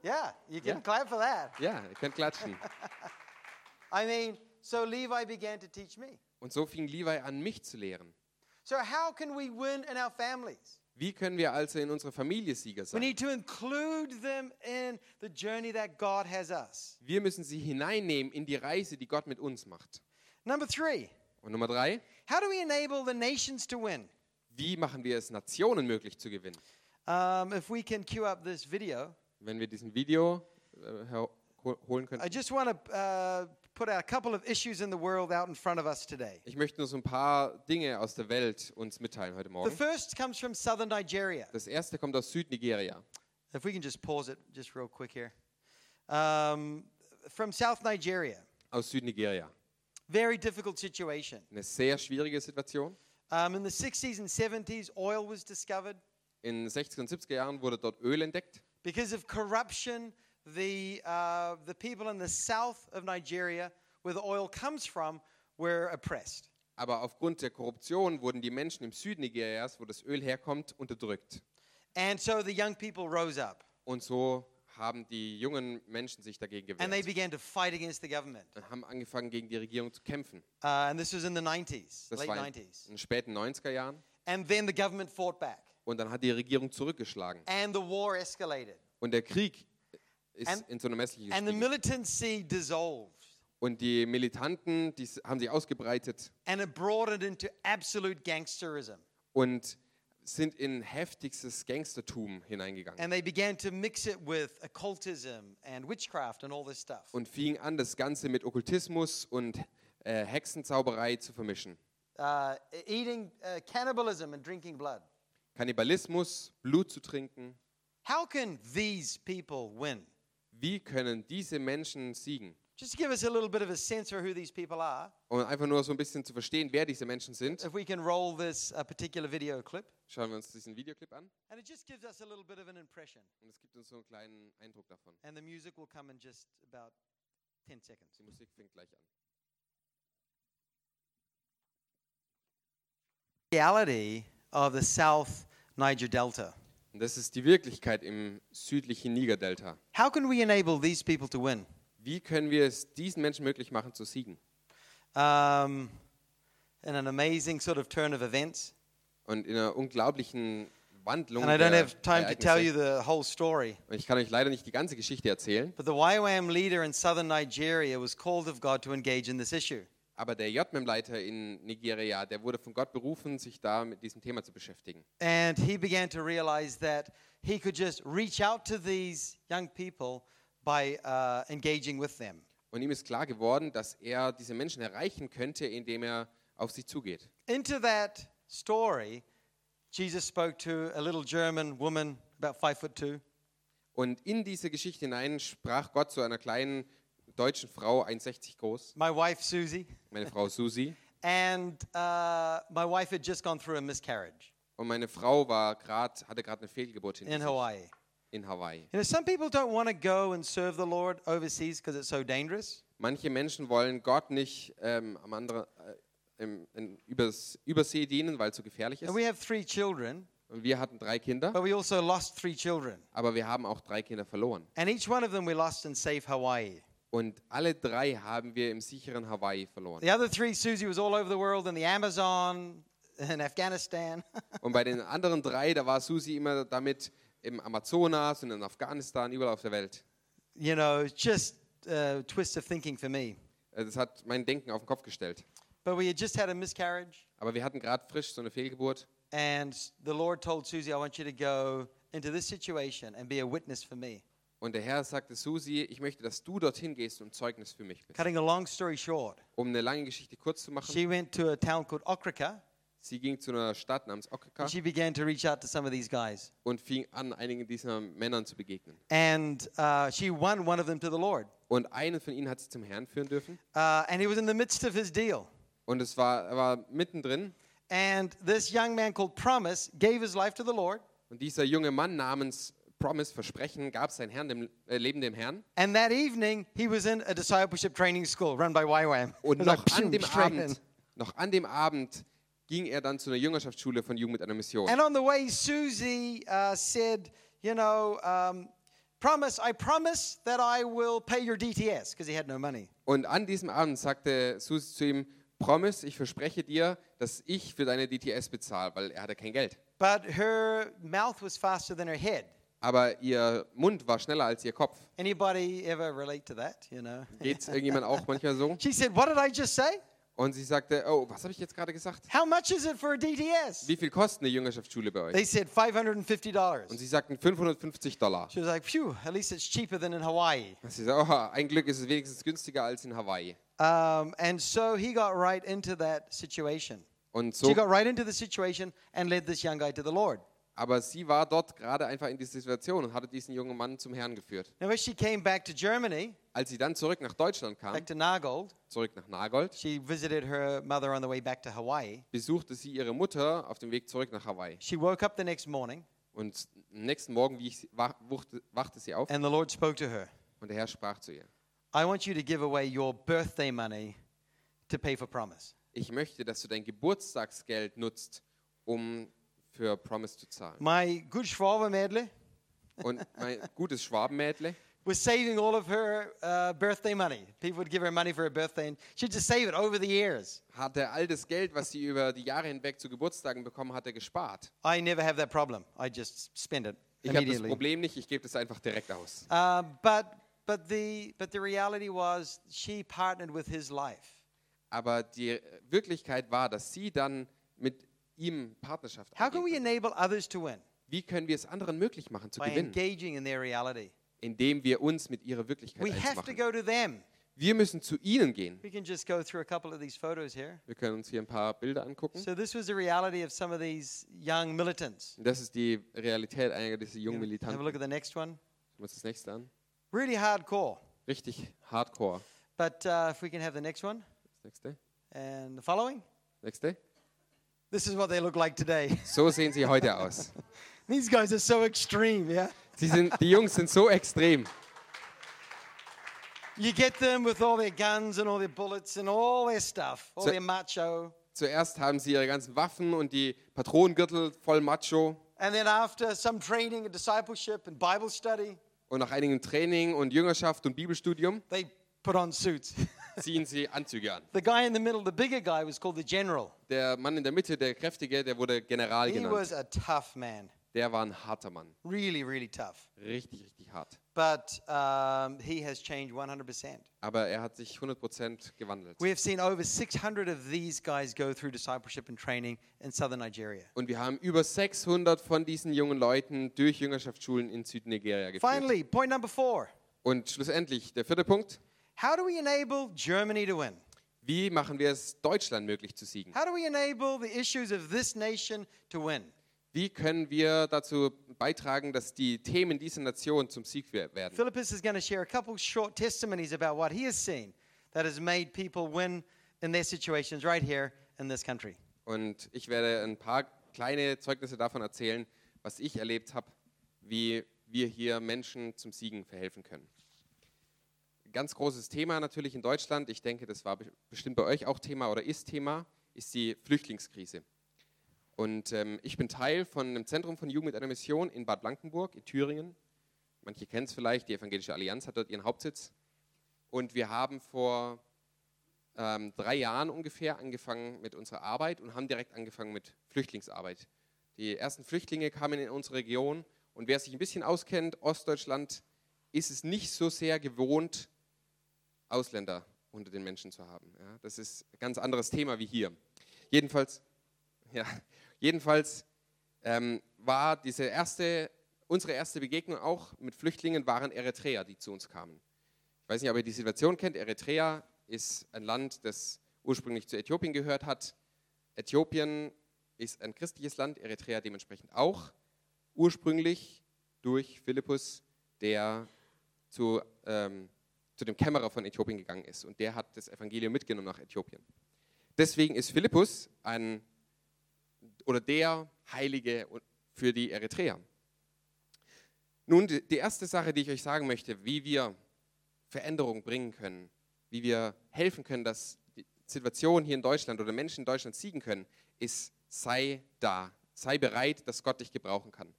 Yeah, you can Yeah. clap for that. Ja, ihr könnt klatschen. [LAUGHS] I mean, so Levi began to teach me. Und so fing Levi an, mich zu lehren. So, how can we win in our families? Wie können wir also in unserer Familie Sieger We sein? need to include them in the journey that God has us. Wir müssen sie hineinnehmen in die Reise, die Gott mit uns macht. Number three, Und Nummer drei, how do we enable the nations to win? wie machen wir es Nationen möglich zu gewinnen? Um, if we can cue up this video, Wenn wir diesen Video äh, holen I können. just want to uh, put a couple of issues in the world out in front of us today. Ich möchte nur so ein paar Dinge aus der Welt uns mitteilen heute The Morgen. first comes from southern Nigeria. Das erste kommt aus Südnigeria. If we can just pause it just real quick here. Um, from South Nigeria, Aus Südnigeria. very difficult situation. Eine sehr schwierige Situation. Um, in the 60s and 70s, oil was discovered. In den 60er und 70er Jahren wurde dort Öl entdeckt. Because of corruption, the, uh, the people in the south of Nigeria, where the oil comes from, were oppressed. Aber aufgrund der Korruption wurden die Menschen im Süden Nigerias, wo das Öl herkommt, unterdrückt. And so the young people rose up Und so haben die jungen Menschen sich dagegen and they gewehrt began to fight against the government. und haben angefangen, gegen die Regierung zu kämpfen. Uh, and this was in the 90s, Das late war in 90s. den späten 90er Jahren. And then the government fought back. Und dann hat die Regierung zurückgeschlagen. And the war escalated. Und der Krieg ist And- in so eine Messliche And the militancy dissolved. Und die Militanten, die haben sich ausgebreitet And it broadened into absolute gangsterism. und sind in heftigstes Gangstertum hineingegangen. And they began to mix it with occultism and witchcraft and all this stuff. Und fingen an, das Ganze mit Okkultismus und äh, Hexenzauberei zu vermischen. Uh, eating uh, cannibalism and drinking blood. Kannibalismus, Blut zu trinken. How can these people win? Wie können diese Menschen siegen? Just to give us a little bit of a sense for who these people are, Um einfach nur so ein bisschen zu verstehen, wer diese Menschen sind, if we can roll this uh, particular video clip. schauen wir uns diesen Videoclip an. And it just gives us a little bit of an impression. Und es gibt uns so einen kleinen Eindruck davon. And the music will come in just about 10 seconds. Die Musik fängt gleich an. Reality of the South Niger Delta. Und das ist die Wirklichkeit im südlichen Nigerdelta. How can we enable these people to win? Wie können wir es diesen Menschen möglich machen zu siegen? Um, in an amazing sort of turn of events. Und in einer unglaublichen Wandlung And I don't have time to tell you the whole story. Und ich kann euch leider nicht die ganze Geschichte erzählen, But the YWAM leader in southern Nigeria was called of God to engage in this issue. Aber der JMM-Leiter in Nigeria, der wurde von Gott berufen, sich da mit diesem Thema zu beschäftigen. And he began to realize that he could just reach out to these young people by uh, engaging with them. Und ihm ist klar geworden, dass er diese Menschen erreichen könnte, indem er auf sie zugeht. Into that story, Jesus spoke to a little German woman, about five foot two. Und in diese Geschichte hinein sprach Gott zu einer kleinen deutschen Frau, 1,60 groß, my wife Susie, meine Frau Susi. and uh, my wife had just gone through a miscarriage Und meine Frau war grad, hatte gerade eine Fehlgeburt hinter in sich Hawaii. in Hawaii. You know, some people don't want to go and serve the Lord overseas because it's so dangerous. Manche Menschen wollen Gott nicht ähm, am anderen, äh, im, in, übers, Übersee dienen, weil es so gefährlich ist. And we have three children, Und wir hatten drei Kinder, but we also lost three children. aber wir haben auch drei Kinder verloren. And each one of them we lost in safe Hawaii. Und alle drei haben wir im sicheren Hawaii verloren. The other three, Susie was all over the world in the Amazon, in Afghanistan. Und bei den anderen drei, da war Susi immer damit im Amazonas und in Afghanistan, überall auf der Welt. you know, it's just a twist of thinking for me. Äh, Das hat mein Denken auf den Kopf gestellt. But we had just had a miscarriage, Aber wir hatten gerade frisch so eine Fehlgeburt. and the Lord told Susie, I want you to go into this situation and be a witness for me. Und der Herr sagte, Susi, ich möchte, dass du dorthin gehst und Zeugnis für mich bist. Cutting a long story short, Um eine lange Geschichte kurz zu machen, she went to a town called Okrika, sie ging zu einer Stadt namens Okaka and she began to reach out to some of these guys. und fing an, einigen dieser Männern zu begegnen. And uh, she won one of them to the Lord. Und einen von ihnen hat sie zum Herrn führen dürfen. Uh, and he was in the midst of his deal. Und es war, er war mittendrin. And this young man called Promise gave his life to the Lord. Und dieser junge Mann namens Promise, Versprechen, gab sein Herrn dem, äh, Leben dem Herrn. And that evening, he was in a discipleship training school run by YWAM. [LAUGHS] Und noch like, an dem. Abend, noch an dem Abend ging er dann zu einer Jüngerschaftsschule von Jugend mit einer Mission. And on the way, Susie uh, said, You know, um, promise, I promise that I will pay your DTS because he had no money. Und an diesem Abend sagte Susi zu ihm, Promise, ich verspreche dir, dass ich für deine DTS bezahle, weil er hatte kein Geld. But her mouth was faster than her head. Aber ihr Mund war schneller als ihr Kopf. Anybody ever relate to that? You know? [LAUGHS] Geht es irgendjemand auch manchmal so? She said, What did I just say? Und sie sagte, oh, was habe ich jetzt gerade gesagt? How much is it for a DTS? Wie viel kostet eine Jüngerschaftsschule bei euch? They said $550. Und sie sagten 550 Dollar. She was like, Phew, at least it's cheaper than in Hawaii. Und sie sagte, oh, ein Glück ist es wenigstens günstiger als in Hawaii. Um, and so he got right into that situation. Und She so, got right into the situation and led this young guy to the Lord. Aber sie war dort gerade einfach in dieser Situation und hatte diesen jungen Mann zum Herrn geführt. Now, she came back to Germany, Als sie dann zurück nach Deutschland kam, back to Nagold, zurück nach Nagold, she visited her mother on the way back to Hawaii. besuchte sie ihre Mutter auf dem Weg zurück nach Hawaii. She woke up the next morning Und am nächsten Morgen wie ich sie, wach, wuchte, wachte sie auf and the Lord spoke to her. und der Herr sprach zu ihr. I want you to give away your birthday money to pay for promise. Ich möchte, dass du dein Geburtstagsgeld nutzt, um für Promise zu zahlen. My good Schwabe medley Und mein gutes Schwabenmädle, [LAUGHS] was saving all of her uh, birthday money. People would give her money for her birthday, and she'd just save it over the years. Hatte all das Geld, was sie über die Jahre hinweg zu Geburtstagen bekommen hatte, gespart. I never have that problem. I just spend it Ich habe das immediately. Problem nicht, ich gebe das einfach direkt aus. Uh, but but the but the reality was she partnered with his life. Aber die Wirklichkeit war, dass sie dann mit ihm Partnerschaft How can we enable others to win? Wie können wir es anderen möglich machen zu By gewinnen? engaging in their reality. Indem wir uns mit ihrer Wirklichkeit We have to go to them. Wir müssen zu ihnen gehen. We can just go through a couple of these photos here. Wir können uns hier ein paar Bilder angucken. So this was the reality of some of these young militants. Das ist die Realität einiger dieser jungen Have a Militanten. look at the next one. Schauen wir uns das nächste an. Really hardcore. Richtig hardcore. But uh, if we can have the next one Das nächste. and the following. Nächste. This is what they look like today. [LAUGHS] So sehen sie heute aus. [LAUGHS] These guys are so extreme, yeah? Sie sind, die Jungs sind so extrem. You get them with all their guns and all their bullets and all their stuff, all So- their macho. Zuerst haben sie ihre ganzen Waffen und die Patronengürtel voll macho. And then after some training and discipleship and Bible study, Und nach einigem Training und Jüngerschaft und Bibelstudium they put on suits. [LAUGHS] ziehen sie Anzüge an. the guy in the middle, the bigger guy, was called the general. Der Mann in der Mitte, der Kräftige, der wurde General He was genannt. a tough man. Der war ein harter Mann. Really, really tough. Richtig, richtig hart. But um, he has changed 100%. Aber er hat sich 100% gewandelt. We have seen over 600 of these guys go through discipleship and training in southern Nigeria. Und wir haben über 600 von diesen jungen Leuten durch Jüngerschaftsschulen in Südnigeria geführt. Finally, point number four Und schlussendlich, der vierte Punkt. How do we enable Germany to win? Wie machen wir es Deutschland möglich zu siegen? How do we enable the issues of this nation to win? Wie können wir dazu beitragen, dass die Themen dieser Nation zum Sieg wer- werden? Philippus is going to share a couple short testimonies about what he has seen that has made people win in their situations right here in this country. Und ich werde ein paar kleine Zeugnisse davon erzählen, was ich erlebt habe, wie wir hier Menschen zum Siegen verhelfen können. Ganz großes Thema natürlich in Deutschland, ich denke, das war be- bestimmt bei euch auch Thema oder ist Thema, ist die Flüchtlingskrise. Und ähm, ich bin Teil von einem Zentrum von Jugend mit einer Mission in Bad Blankenburg, in Thüringen. Manche kennen es vielleicht, die Evangelische Allianz hat dort ihren Hauptsitz. Und wir haben vor ähm, drei Jahren ungefähr angefangen mit unserer Arbeit und haben direkt angefangen mit Flüchtlingsarbeit. Die ersten Flüchtlinge kamen in unsere Region und wer sich ein bisschen auskennt, Ostdeutschland ist es nicht so sehr gewohnt, Ausländer unter den Menschen zu haben. Ja, das ist ein ganz anderes Thema wie hier. Jedenfalls, [LAUGHS] ja, jedenfalls ähm, war diese erste, unsere erste Begegnung auch mit Flüchtlingen waren Eritreer, die zu uns kamen. Ich weiß nicht, ob ihr die Situation kennt. Eritrea ist ein Land, das ursprünglich zu Äthiopien gehört hat. Äthiopien ist ein christliches Land, Eritrea dementsprechend auch. Ursprünglich durch Philippus, der zu, ähm, zu dem Kämmerer von Äthiopien gegangen ist. Und der hat das Evangelium mitgenommen nach Äthiopien. Deswegen ist Philippus ein oder der Heilige für die Eritreer. Nun, die erste Sache, die ich euch sagen möchte, wie wir Veränderung bringen können, wie wir helfen können, dass die Situation hier in Deutschland oder Menschen in Deutschland siegen können, ist, sei da, sei bereit, dass Gott dich gebrauchen kann.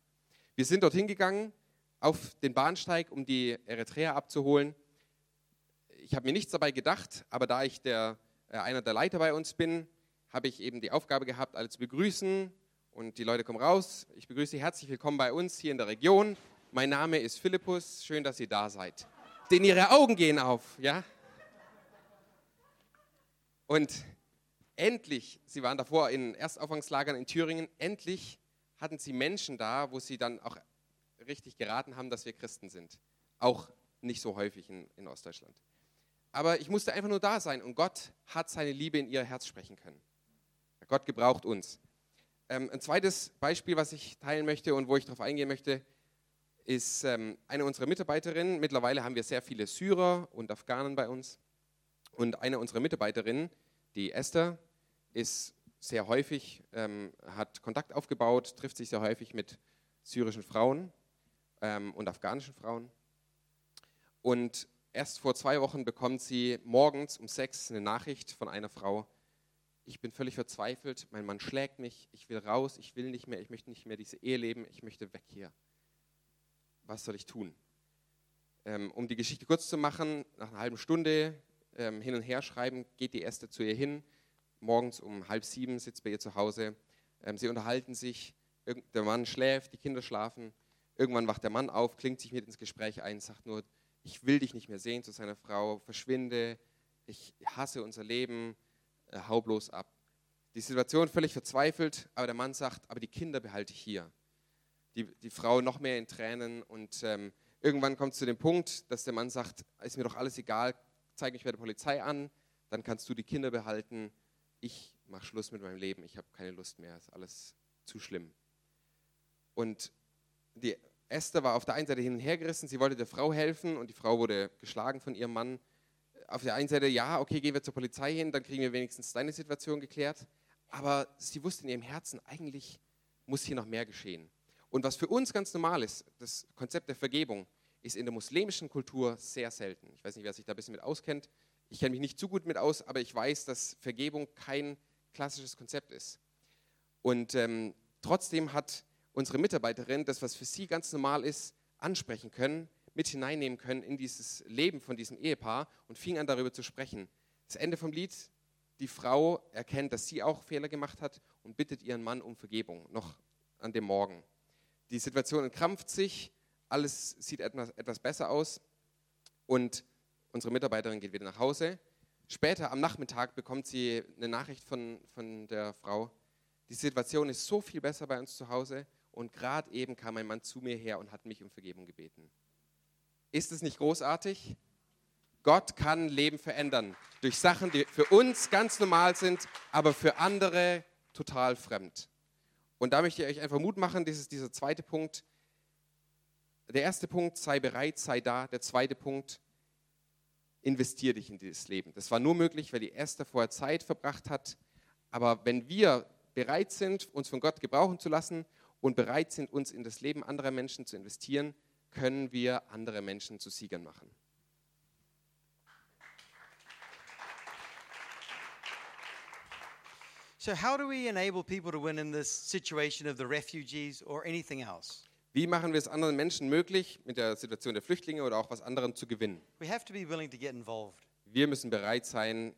Wir sind dorthin gegangen, auf den Bahnsteig, um die Eritreer abzuholen. Ich habe mir nichts dabei gedacht, aber da ich der, äh, einer der Leiter bei uns bin, habe ich eben die Aufgabe gehabt, alle zu begrüßen. Und die Leute kommen raus. Ich begrüße Sie herzlich willkommen bei uns hier in der Region. Mein Name ist Philippus. Schön, dass Sie da seid. Denn Ihre Augen gehen auf, ja? Und endlich, Sie waren davor in Erstaufgangslagern in Thüringen, endlich hatten Sie Menschen da, wo Sie dann auch richtig geraten haben, dass wir Christen sind. Auch nicht so häufig in, in Ostdeutschland. Aber ich musste einfach nur da sein und Gott hat seine Liebe in ihr Herz sprechen können. Gott gebraucht uns. Ähm, ein zweites Beispiel, was ich teilen möchte und wo ich darauf eingehen möchte, ist ähm, eine unserer Mitarbeiterinnen. Mittlerweile haben wir sehr viele Syrer und Afghanen bei uns. Und eine unserer Mitarbeiterinnen, die Esther, ist sehr häufig, ähm, hat Kontakt aufgebaut, trifft sich sehr häufig mit syrischen Frauen ähm, und afghanischen Frauen. Und erst vor zwei Wochen bekommt sie morgens um sechs eine Nachricht von einer Frau, ich bin völlig verzweifelt, mein Mann schlägt mich, ich will raus, ich will nicht mehr, ich möchte nicht mehr diese Ehe leben, ich möchte weg hier. Was soll ich tun? Ähm, um die Geschichte kurz zu machen, nach einer halben Stunde ähm, hin und her schreiben, geht die Erste zu ihr hin. Morgens um halb sieben sitzt bei ihr zu Hause. Ähm, sie unterhalten sich, der Mann schläft, die Kinder schlafen. Irgendwann wacht der Mann auf, klingt sich mit ins Gespräch ein, sagt nur, ich will dich nicht mehr sehen zu seiner Frau, verschwinde, ich hasse unser Leben, äh, hau bloß ab. Die Situation völlig verzweifelt, aber der Mann sagt, aber die Kinder behalte ich hier. Die, die Frau noch mehr in Tränen und ähm, irgendwann kommt es zu dem Punkt, dass der Mann sagt, ist mir doch alles egal, zeig mich bei der Polizei an, dann kannst du die Kinder behalten, ich mache Schluss mit meinem Leben, ich habe keine Lust mehr, ist alles zu schlimm. Und die Esther war auf der einen Seite hin und her gerissen, sie wollte der Frau helfen und die Frau wurde geschlagen von ihrem Mann. Auf der einen Seite, ja, okay, gehen wir zur Polizei hin, dann kriegen wir wenigstens deine Situation geklärt. Aber sie wusste in ihrem Herzen, eigentlich muss hier noch mehr geschehen. Und was für uns ganz normal ist, das Konzept der Vergebung, ist in der muslimischen Kultur sehr selten. Ich weiß nicht, wer sich da ein bisschen mit auskennt. Ich kenne mich nicht zu gut mit aus, aber ich weiß, dass Vergebung kein klassisches Konzept ist. Und ähm, trotzdem hat unsere Mitarbeiterin das, was für sie ganz normal ist, ansprechen können, mit hineinnehmen können in dieses Leben von diesem Ehepaar und fing an darüber zu sprechen. Das Ende vom Lied, die Frau erkennt, dass sie auch Fehler gemacht hat und bittet ihren Mann um Vergebung, noch an dem Morgen. Die Situation entkrampft sich, alles sieht etwas, etwas besser aus und unsere Mitarbeiterin geht wieder nach Hause. Später am Nachmittag bekommt sie eine Nachricht von, von der Frau, die Situation ist so viel besser bei uns zu Hause und gerade eben kam ein Mann zu mir her und hat mich um Vergebung gebeten. Ist es nicht großartig? Gott kann Leben verändern durch Sachen, die für uns ganz normal sind, aber für andere total fremd. Und da möchte ich euch einfach Mut machen, das ist dieser zweite Punkt. Der erste Punkt, sei bereit, sei da. Der zweite Punkt, investier dich in dieses Leben. Das war nur möglich, weil die Esther vorher Zeit verbracht hat. Aber wenn wir bereit sind, uns von Gott gebrauchen zu lassen und bereit sind, uns in das Leben anderer Menschen zu investieren, können wir andere Menschen zu Siegern machen. So, how do we enable people to win in this situation of the refugees or anything else? Wie machen wir es anderen Menschen möglich, mit der Situation der Flüchtlinge oder auch was anderem zu gewinnen? We have to be willing to get involved. Wir müssen bereit sein,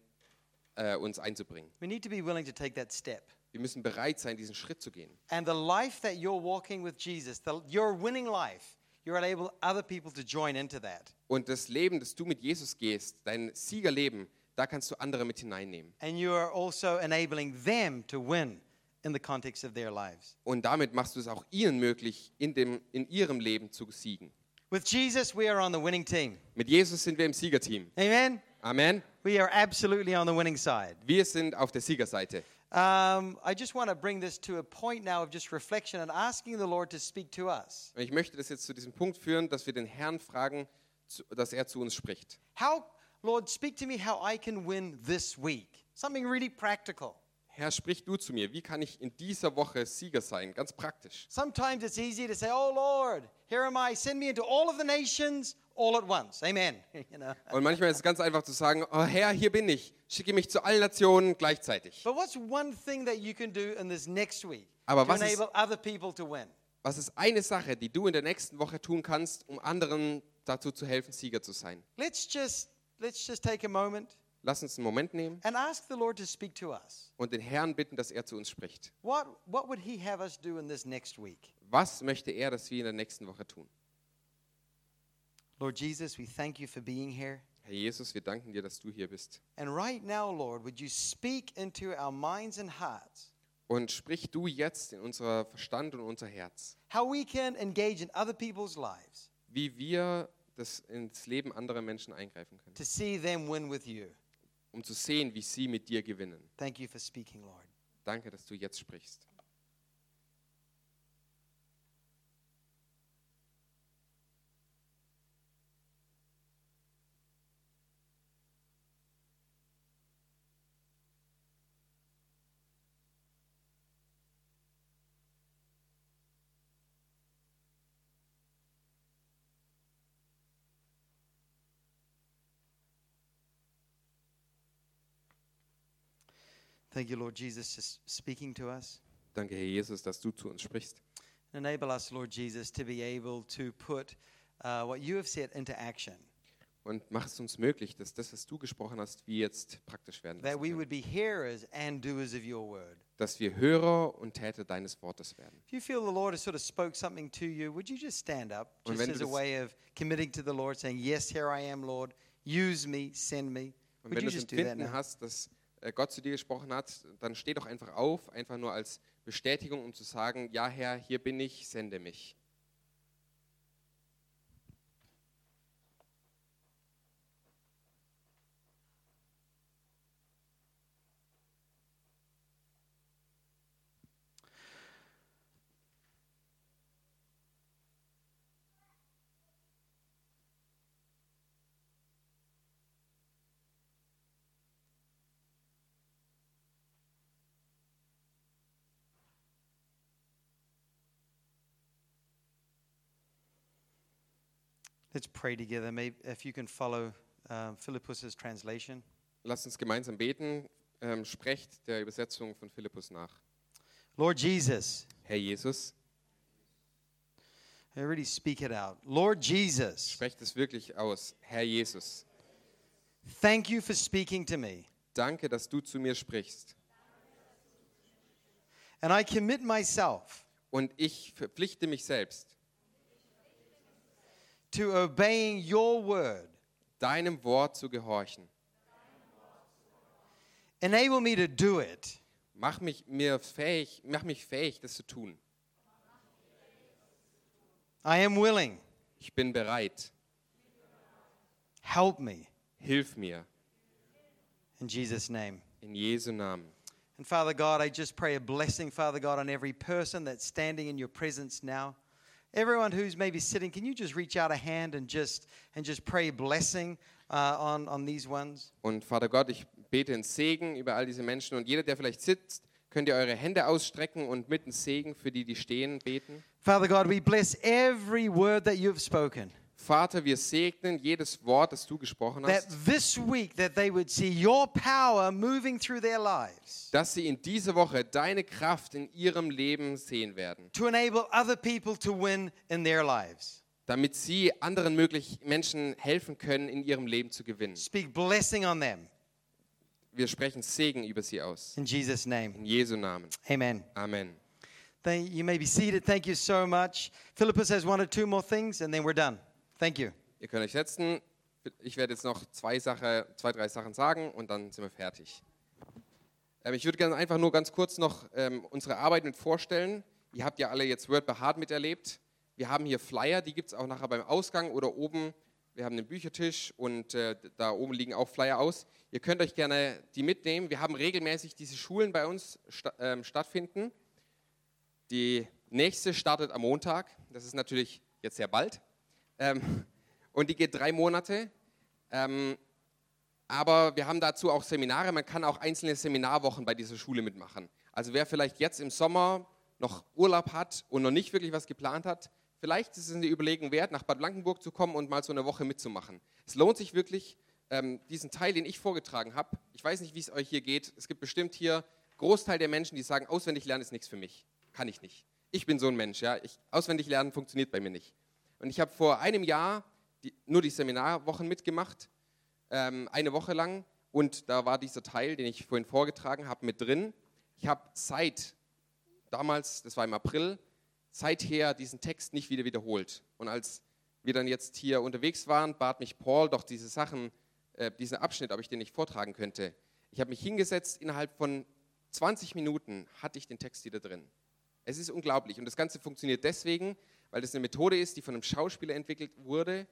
äh, uns einzubringen. We need to be willing to take that step. Wir müssen bereit sein, diesen Schritt zu gehen. And the life that you're walking with Jesus, the, your winning life, you're able other people to join into that. Und das Leben, das du mit Jesus gehst, dein Siegerleben, da kannst du andere mit hineinnehmen. And you are also enabling them to win in the context of their lives. Und damit machst du es auch ihnen möglich, in, dem, in ihrem Leben zu siegen. With Jesus, we are on the winning team. Mit Jesus sind wir im Siegerteam. Amen? Amen. We are absolutely on the winning side. Wir sind auf der Siegerseite. Um, I just want to bring this to a point now of just reflection and asking the Lord to speak to us. Und ich möchte das jetzt zu diesem Punkt führen, dass wir den Herrn fragen, zu- dass er zu uns spricht. How, Lord, speak to me how I can win this week. Something really practical. Herr, sprich du zu mir. Wie kann ich in dieser Woche Sieger sein? Ganz praktisch. Sometimes it's easy to say, Oh Lord, here am I, send me into all of the nations all at once. Amen. [LAUGHS] you know. Und manchmal ist es ganz einfach zu sagen, oh Herr, hier bin ich. Schicke mich zu allen Nationen gleichzeitig. But what's one thing that you can do in this next week Aber to was ist- enable other people to win? Was ist eine Sache, die du in der nächsten Woche tun kannst, um anderen dazu zu helfen, Sieger zu sein? Let's just let's just take a moment Lass uns einen Moment nehmen and ask the Lord to speak to us. und den Herrn bitten, dass er zu uns spricht. What what would he have us do in this next week? Was möchte er, dass wir in der nächsten Woche tun? Lord Jesus, we thank you for being here. Herr Jesus, wir danken dir, dass du hier bist. And right now, Lord, would you speak into our minds and hearts Und sprich du jetzt in unser Verstand und unser Herz, how we can engage in other people's lives wie wir das ins Leben anderer Menschen eingreifen können, to see them win with you. um zu sehen, wie sie mit dir gewinnen. Thank you for speaking, Lord. Danke, dass du jetzt sprichst. Thank you, Lord Jesus, just speaking to us. Danke, Herr Jesus, dass du zu uns sprichst. Enable us, Lord Jesus, to be able to put uh, what you have said into action. Und mach es uns möglich, dass das, was du gesprochen hast, wie jetzt praktisch werden That we would be hearers and doers of your word. Dass wir Hörer und Täter deines Wortes werden. If you feel the Lord has sort of spoke something to you, would you just stand up, Und just wenn as du a das- way of committing to the Lord, saying, "Yes, here I am, Lord. Use me, send me." Und Would wenn you du das just do that Empfinden now? hast, dass Gott zu dir gesprochen hat, dann steh doch einfach auf, einfach nur als Bestätigung, um zu sagen, ja Herr, hier bin ich, sende mich. Let's pray together. Maybe if you can follow um, Philippus's translation. Lasst uns gemeinsam beten. Ähm, sprecht der Übersetzung von Philippus nach. Lord Jesus, Herr Jesus, I really speak it out. Lord Jesus, sprecht es wirklich aus. Herr Jesus, thank you for speaking to me. danke, dass du zu mir sprichst. And I commit myself Und ich verpflichte mich selbst, to obeying your word. deinem Wort zu gehorchen. Enable me to do it. Mach mich, mir fähig, mach mich fähig, das zu tun. I am willing. Ich bin bereit. Help me. Hilf mir. In Jesus' name. In Jesu Namen. And Father God, I just pray a blessing, Father God, on every person that's standing in your presence now. Everyone who's maybe sitting, can you just reach out a hand and just and just pray blessing uh, on on these ones? Und Vater Gott, ich bete in Segen über all diese Menschen. Und jeder, der vielleicht sitzt, könnt ihr eure Hände ausstrecken und mit einem Segen für die, die stehen, beten. Father God, we bless every word that you have spoken. Vater, wir segnen jedes Wort, das du gesprochen That hast, this week that they would see your power moving through their lives dass sie in dieser Woche deine Kraft in ihrem Leben sehen werden, to enable other people to win in their lives. damit sie anderen möglich Menschen helfen können, in ihrem Leben zu gewinnen. Speak blessing on them Wir sprechen Segen über sie aus. in Jesus name. In Jesu Namen. Amen. Amen. You may be seated. Thank you so much. Philippus has one or two more things, and then we're done. Thank you. Ihr könnt euch setzen. Ich werde jetzt noch zwei, Sache, zwei drei Sachen sagen und dann sind wir fertig. Ähm, ich würde gerne einfach nur ganz kurz noch ähm, unsere Arbeit mit vorstellen. Ihr habt ja alle jetzt Word by Heart miterlebt. Wir haben hier Flyer, die gibt es auch nachher beim Ausgang oder oben. Wir haben den Büchertisch und äh, da oben liegen auch Flyer aus. Ihr könnt euch gerne die mitnehmen. Wir haben regelmäßig diese Schulen bei uns sta ähm, stattfinden. Die nächste startet am Montag. Das ist natürlich jetzt sehr bald. Ähm, und die geht drei Monate. Ähm, aber wir haben dazu auch Seminare. Man kann auch einzelne Seminarwochen bei dieser Schule mitmachen. Also wer vielleicht jetzt im Sommer noch Urlaub hat und noch nicht wirklich was geplant hat, vielleicht ist es eine Überlegung wert, nach Bad Blankenburg zu kommen und mal so eine Woche mitzumachen. Es lohnt sich wirklich, ähm, diesen Teil, den ich vorgetragen habe. Ich weiß nicht, wie es euch hier geht. Es gibt bestimmt hier Großteil der Menschen, die sagen, auswendig lernen ist nichts für mich. Kann ich nicht. Ich bin so ein Mensch. Ja? Ich, auswendig lernen funktioniert bei mir nicht. Und ich habe vor einem Jahr die, nur die Seminarwochen mitgemacht, ähm, eine Woche lang. Und da war dieser Teil, den ich vorhin vorgetragen habe, mit drin. Ich habe seit damals, das war im April, seither diesen Text nicht wieder wiederholt. Und als wir dann jetzt hier unterwegs waren, bat mich Paul doch diese Sachen, äh, diesen Abschnitt, ob ich den nicht vortragen könnte. Ich habe mich hingesetzt, innerhalb von 20 Minuten hatte ich den Text wieder drin. Es ist unglaublich. Und das Ganze funktioniert deswegen, weil das eine Methode ist, die von einem Schauspieler entwickelt wurde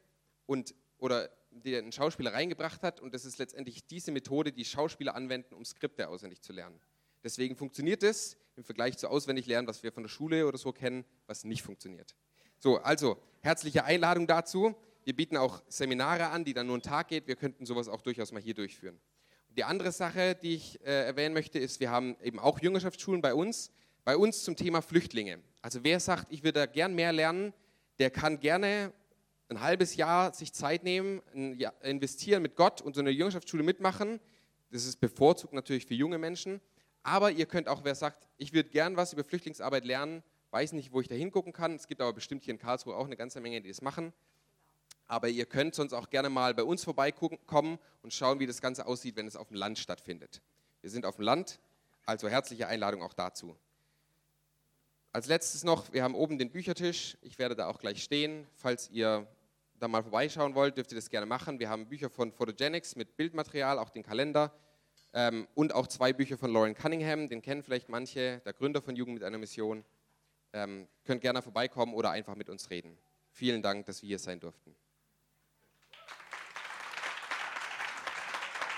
und, oder die ein Schauspieler reingebracht hat. Und das ist letztendlich diese Methode, die Schauspieler anwenden, um Skripte auswendig zu lernen. Deswegen funktioniert es im Vergleich zu Auswendiglernen, was wir von der Schule oder so kennen, was nicht funktioniert. So, also herzliche Einladung dazu. Wir bieten auch Seminare an, die dann nur einen Tag geht. Wir könnten sowas auch durchaus mal hier durchführen. Die andere Sache, die ich äh, erwähnen möchte, ist, wir haben eben auch Jüngerschaftsschulen bei uns. Bei uns zum Thema Flüchtlinge. Also wer sagt, ich würde da gern mehr lernen, der kann gerne ein halbes Jahr sich Zeit nehmen, investieren mit Gott und so eine Jüngerschaftsschule mitmachen. Das ist bevorzugt natürlich für junge Menschen. Aber ihr könnt auch, wer sagt, ich würde gern was über Flüchtlingsarbeit lernen, weiß nicht, wo ich da hingucken kann. Es gibt aber bestimmt hier in Karlsruhe auch eine ganze Menge, die das machen. Aber ihr könnt sonst auch gerne mal bei uns vorbeikommen und schauen, wie das Ganze aussieht, wenn es auf dem Land stattfindet. Wir sind auf dem Land, also herzliche Einladung auch dazu. Als letztes noch, wir haben oben den Büchertisch. Ich werde da auch gleich stehen. Falls ihr da mal vorbeischauen wollt, dürft ihr das gerne machen. Wir haben Bücher von Photogenics mit Bildmaterial, auch den Kalender ähm, und auch zwei Bücher von Lauren Cunningham. Den kennen vielleicht manche, der Gründer von Jugend mit einer Mission. Ähm, könnt gerne vorbeikommen oder einfach mit uns reden. Vielen Dank, dass wir hier sein durften.